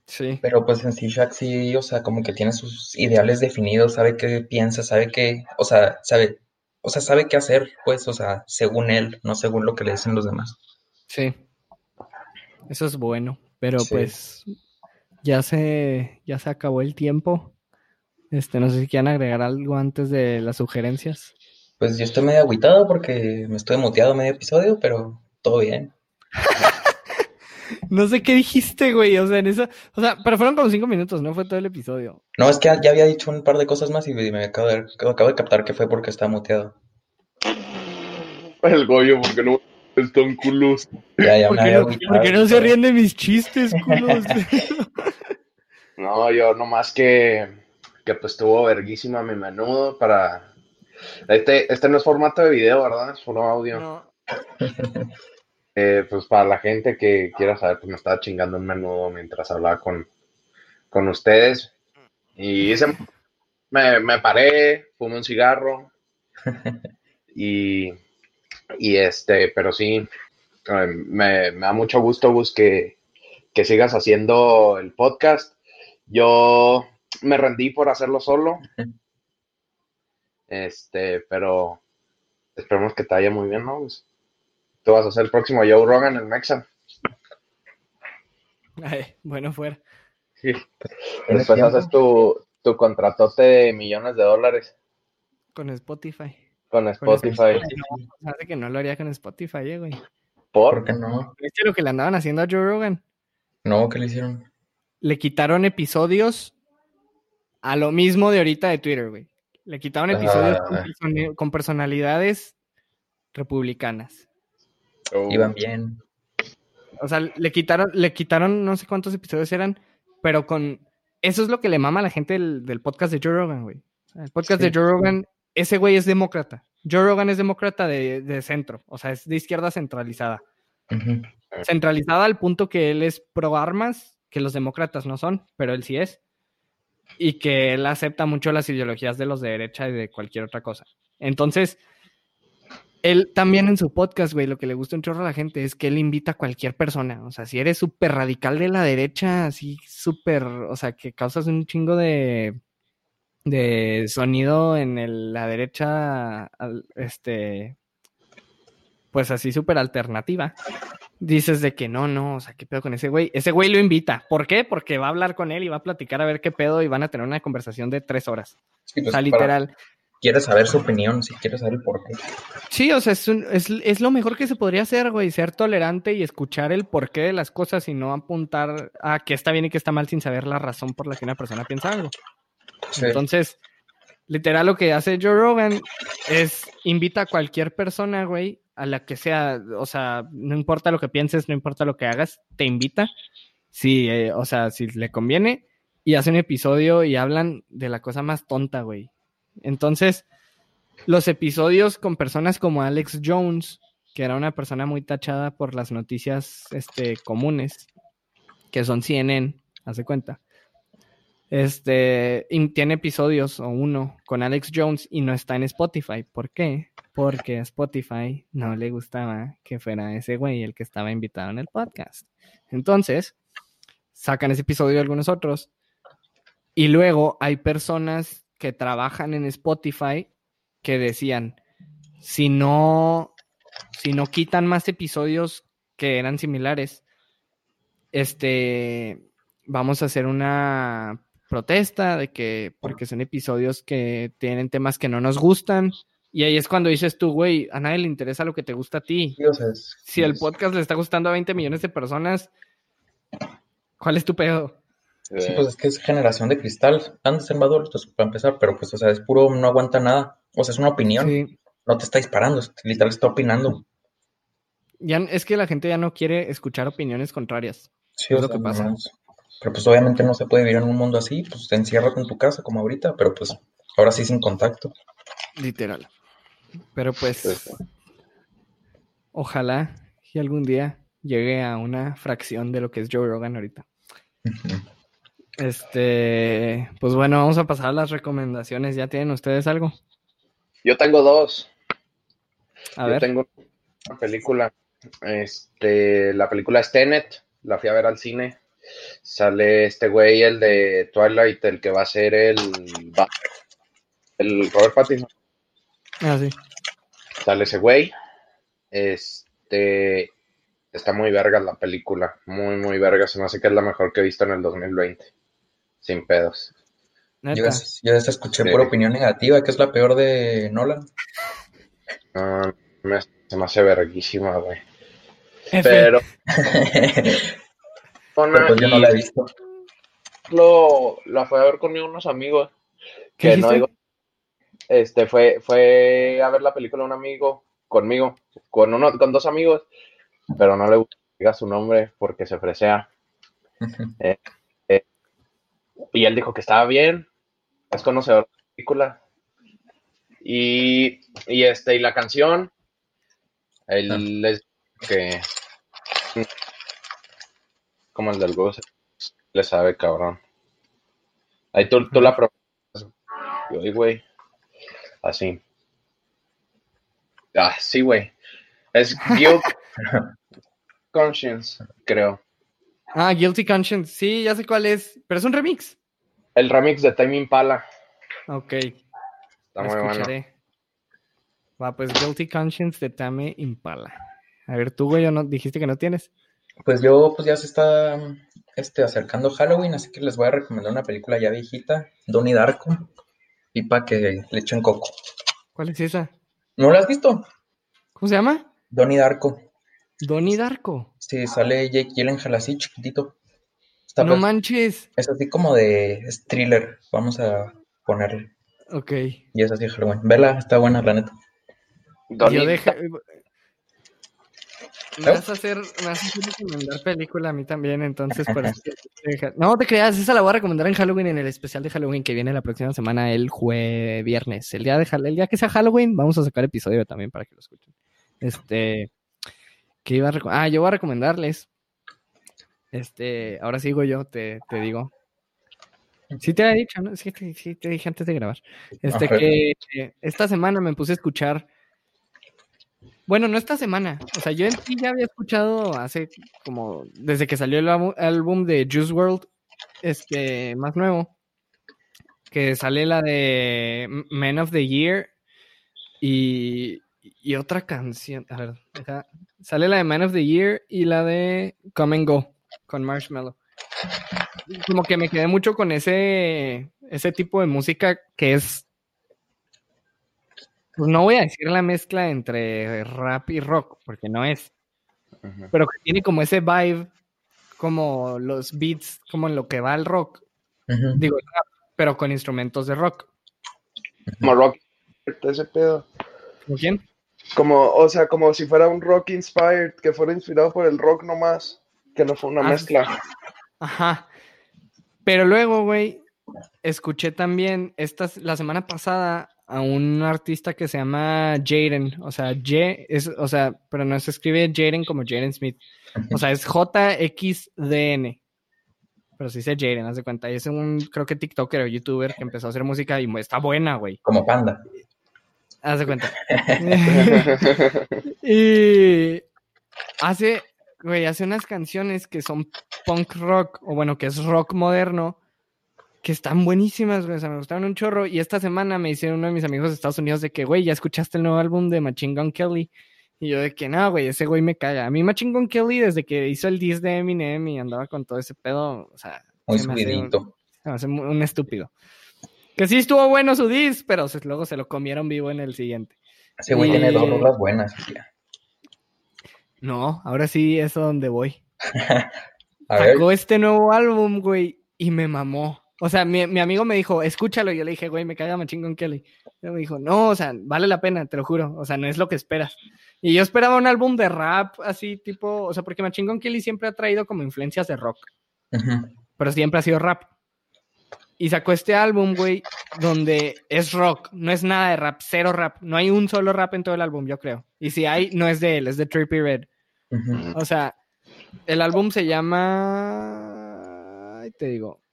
Sí. Pero pues en sí Shaq sí, o sea, como que tiene sus ideales definidos, sabe qué piensa, sabe qué, o sea, sabe, o sea, sabe qué hacer, pues, o sea, según él, no según lo que le dicen los demás. Sí. Eso es bueno. Pero Sí. pues ya se, ya se acabó el tiempo. Este, no sé si quieren agregar algo antes de las sugerencias. Pues yo estoy medio agüitado porque me estoy muteado medio episodio, pero todo bien. No sé qué dijiste, güey. O sea, en eso. O sea, pero fueron como cinco minutos, no fue todo el episodio. No, es que ya había dicho un par de cosas más y me acabo de, acabo de captar que fue porque estaba muteado. El Goyo, porque no están culos. Ya, ya ¿Por me qué había no, por qué no se ríen de mis chistes, culos? No, yo nomás que, que pues estuvo verguísima mi menudo para... Este, este no es formato de video, ¿verdad? Es solo audio. no. Eh, pues para la gente que quiera saber, pues me estaba chingando un menudo mientras hablaba con, con ustedes. Y hice, me, me paré, fumé un cigarro. Y, y este, pero sí, me, me da mucho gusto, Gus, que, que sigas haciendo el podcast. Yo me rendí por hacerlo solo. Este, pero esperemos que te vaya muy bien, ¿no? Gus? Tú vas a ser el próximo Joe Rogan en Mexa. Ay, bueno, fuera. Sí. ¿Tienes Después haces tu, tu contratote de millones de dólares. Con Spotify. Con Spotify. No, hace que no lo haría con Spotify, eh, güey. ¿Por? ¿Por qué no? ¿Viste lo que le andaban haciendo a Joe Rogan? No, ¿qué le hicieron? Le quitaron episodios a lo mismo de ahorita de Twitter, güey. Le quitaron episodios con, Ah. person- con personalidades republicanas. Oh. Iban bien. O sea, le quitaron, le quitaron no sé cuántos episodios eran, pero con. Eso es lo que le mama a la gente del, del podcast de Joe Rogan, güey. El podcast Sí. de Joe Rogan, ese güey es demócrata. Joe Rogan es demócrata de, de centro, o sea, es de izquierda centralizada. Centralizada al punto que él es pro armas, que los demócratas no son, pero él sí es. Y que él acepta mucho las ideologías de los de derecha y de cualquier otra cosa. Entonces, él también en su podcast, güey, lo que le gusta un chorro a la gente es que él invita a cualquier persona. O sea, si eres súper radical de la derecha, así súper, o sea, que causas un chingo de, de sonido en el- la derecha, al- este, pues así súper alternativa. Dices de que no, no, o sea, ¿qué pedo con ese güey? Ese güey lo invita. ¿Por qué? Porque va a hablar con él y va a platicar a ver qué pedo y van a tener una conversación de tres horas. Sí, O pues, sea, para- literal. Quieres saber su opinión, si quieres saber el porqué. Sí, o sea, es, un- es, es lo mejor que se podría hacer, güey, ser tolerante y escuchar el porqué de las cosas y no apuntar a que está bien y que está mal sin saber la razón por la que una persona piensa algo. Entonces, literal lo que hace Joe Rogan es invita a cualquier persona, güey, a la que sea, o sea, no importa lo que pienses, no importa lo que hagas, te invita, si, eh, o sea, si le conviene, y hace un episodio y hablan de la cosa más tonta, güey. Entonces, los episodios con personas como Alex Jones, que era una persona muy tachada por las noticias este, comunes, que son CNN, hace cuenta. Este tiene episodios o uno con Alex Jones y no está en Spotify. ¿Por qué? Porque a Spotify no le gustaba que fuera ese güey el que estaba invitado en el podcast. Entonces, sacan ese episodio y algunos otros. Y luego hay personas que trabajan en Spotify que decían, si no, si no quitan más episodios que eran similares, este, vamos a hacer una protesta de que, porque son episodios que tienen temas que no nos gustan. Y ahí es cuando dices tú, güey, a nadie le interesa lo que te gusta a ti. Es- Si el podcast le está gustando a 20 millones de personas, ¿cuál es tu pedo? Sí, Eh, pues es que es generación de cristal. Han de ser maduros, pues, para empezar, pero pues, o sea, es puro, no aguanta nada. O sea, es una opinión. Sí. No te está disparando, es- literal está opinando. Ya, es que la gente ya no quiere escuchar opiniones contrarias. Sí, Es o lo sea, que pasa. no es- Pero pues obviamente no se puede vivir en un mundo así, pues te encierras en tu casa como ahorita, pero pues ahora sí sin contacto. Literal. Pero pues, Sí. ojalá y algún día llegue a una fracción de lo que es Joe Rogan ahorita. Este, pues bueno, vamos a pasar a las recomendaciones. ¿Ya tienen ustedes algo? Yo tengo dos. A Yo ver. tengo una película. Este, la película es Tenet. La fui a ver al cine. Sale este güey, el de Twilight, el que va a ser el, Bat- el Robert Pattinson. Ah, sí. Sale ese güey. Este, está muy verga la película. Muy, muy verga. Se me hace que es la mejor que he visto en el 2020. Sin pedos. Neta. Yo, yo esta escuché Sí. pura opinión negativa, que es la peor de Nolan. No, me- se me hace verguísima, güey. Pero, Pero pues yo no la he visto. lo, la fue a ver conmigo unos amigos. ¿Qué Que no digo. Este fue, fue a ver la película un amigo conmigo, con uno, con dos amigos, pero no le gusta que diga su nombre porque se fresea. Y él dijo que estaba bien, es conocedor de la película. Y, y este, y la canción, él Ah. les que como el del gozo, le sabe cabrón. Ahí tú, tú la probas. Y oye, güey. Así. Ah, sí, güey. Es Guilt Conscience, creo. Ah, Guilty Conscience. Sí, ya sé cuál es. Pero es un remix. El remix de Time Impala. Ok. Está muy bueno. escucharé. Va, pues Guilty Conscience de Tame Impala. A ver, tú, güey, ¿o no, dijiste que no tienes. Pues yo, pues ya se está este, acercando Halloween, así que les voy a recomendar una película ya viejita, Donnie Darko, y para que le echen coco. ¿Cuál es esa? ¿No lo has visto? ¿Cómo se llama? Donnie Darko. Donnie Darko. Sí, sale Jake Gyllenhaal así, chiquitito. Está No pues- manches. es así como de es thriller, vamos a ponerle. Ok. Y es así Halloween. Vela, está buena, la neta. Donnie Yo deja... Me vas a hacer, me vas a hacer recomendar película a mí también, entonces por eso te deja- No te creas, esa la voy a recomendar en Halloween, en el especial de Halloween que viene la próxima semana, el jue viernes. El día de el día que sea Halloween, vamos a sacar episodio también para que lo escuchen. Este, que iba a reco- Ah, yo voy a recomendarles. Este, ahora sigo yo, te, te digo. Sí te había dicho, ¿no? Sí te, sí te dije antes de grabar. Este, Ajá. que esta semana me puse a escuchar. Bueno, no esta semana. O sea, yo en sí ya había escuchado hace como. Desde que salió el álbum- de Juice World, este, más nuevo. Que sale la de Man of the Year. Y, y otra canción. A ver, sale la de Man of the Year y la de Come and Go con Marshmallow. Como que me quedé mucho con ese, ese tipo de música que es. Pues no voy a decir la mezcla entre rap y rock, porque no es. Pero que tiene como ese vibe, como los beats, como en lo que va el rock. Ujú. Digo, el rap, pero con instrumentos de rock. Como rock, ese pedo. ¿Con quién? Como, o sea, como si fuera un rock inspired, que fuera inspirado por el rock nomás, que no fue una Ah, mezcla. Ajá. Pero luego, güey, escuché también esta, la semana pasada a un artista que se llama Jaden. O sea, J, es, o sea, pero no se escribe Jaden como Jaden Smith. O sea, es J-X-D-N. Pero sí dice Jaden, haz de cuenta. Y es un, creo que TikToker o YouTuber que empezó a hacer música y está buena, güey. Como panda. Haz de cuenta. y hace, güey, hace unas canciones que son punk rock, o bueno, que es rock moderno, que están buenísimas, güey, o sea, me gustaron un chorro. Y esta semana me hicieron uno de mis amigos de Estados Unidos de que, güey, ¿ya escuchaste el nuevo álbum de Machine Gun Kelly? Y yo de que, no, güey, ese güey me caga. A mí Machine Gun Kelly, desde que hizo el 10 de Eminem y andaba con todo ese pedo, o sea, Muy se me hace un- subidito. se me hace un estúpido. Que sí estuvo bueno su dis, pero se- luego se lo comieron vivo en el siguiente. Ese güey tiene dos rolas buenas. tía. No, ahora sí es a donde voy. A ver, Sacó este nuevo álbum, güey, y me mamó. O sea, mi, mi amigo me dijo, escúchalo. Y yo le dije, güey, me caga Machine Gun Kelly. Y me dijo, no, o sea, vale la pena, te lo juro. O sea, no es lo que esperas. Y yo esperaba un álbum de rap, así tipo, o sea, porque Machine Gun Kelly siempre ha traído como influencias de rock, pero siempre ha sido rap. Y sacó este álbum, güey, donde es rock, no es nada de rap, cero rap. No hay un solo rap en todo el álbum, yo creo. Y si hay, no es de él, es de Trippy Red. O sea, el álbum se llama. Ay, te digo.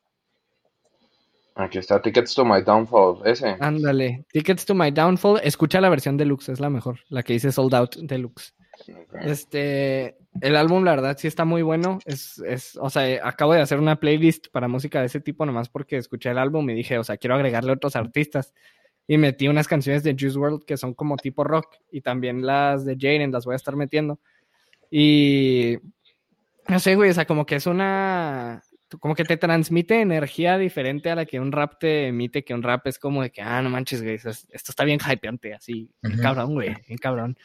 Aquí está Tickets to My Downfall, ese. Ándale. Tickets to My Downfall. Escucha la versión deluxe, es la mejor. La que dice Sold Out Deluxe. Este. El álbum, la verdad, sí está muy bueno. Es, es, o sea, acabo de hacer una playlist para música de ese tipo, nomás porque escuché el álbum y dije, o sea, quiero agregarle otros artistas. Y metí unas canciones de Juice World que son como tipo rock. Y también las de Jaden las voy a estar metiendo. Y. No sé, güey, o sea, como que es una. Como que te transmite energía diferente a la que un rap te emite, que un rap es como de que, ah, no manches, güey, esto esto está bien hypeante, así, Ujú. cabrón, güey, bien cabrón.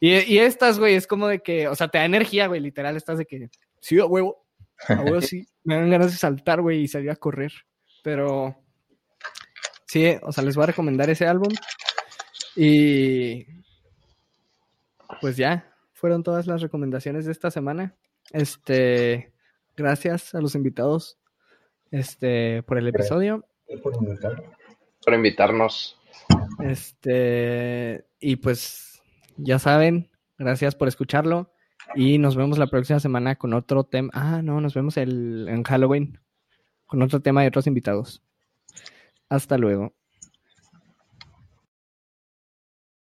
Y, y estas, güey, es como de que, o sea, te da energía, güey, literal, estás de que, sí, a huevo, a huevo, sí, me dan ganas de saltar, güey, y salir a correr. Pero, sí, o sea, les voy a recomendar ese álbum. Y, pues ya, fueron todas las recomendaciones de esta semana. Este, gracias a los invitados, este, por el episodio. Por invitar. Por invitarnos. Este, y pues ya saben, gracias por escucharlo. Y nos vemos la próxima semana con otro tema. Ah, no, nos vemos el, en Halloween con otro tema y otros invitados. Hasta luego.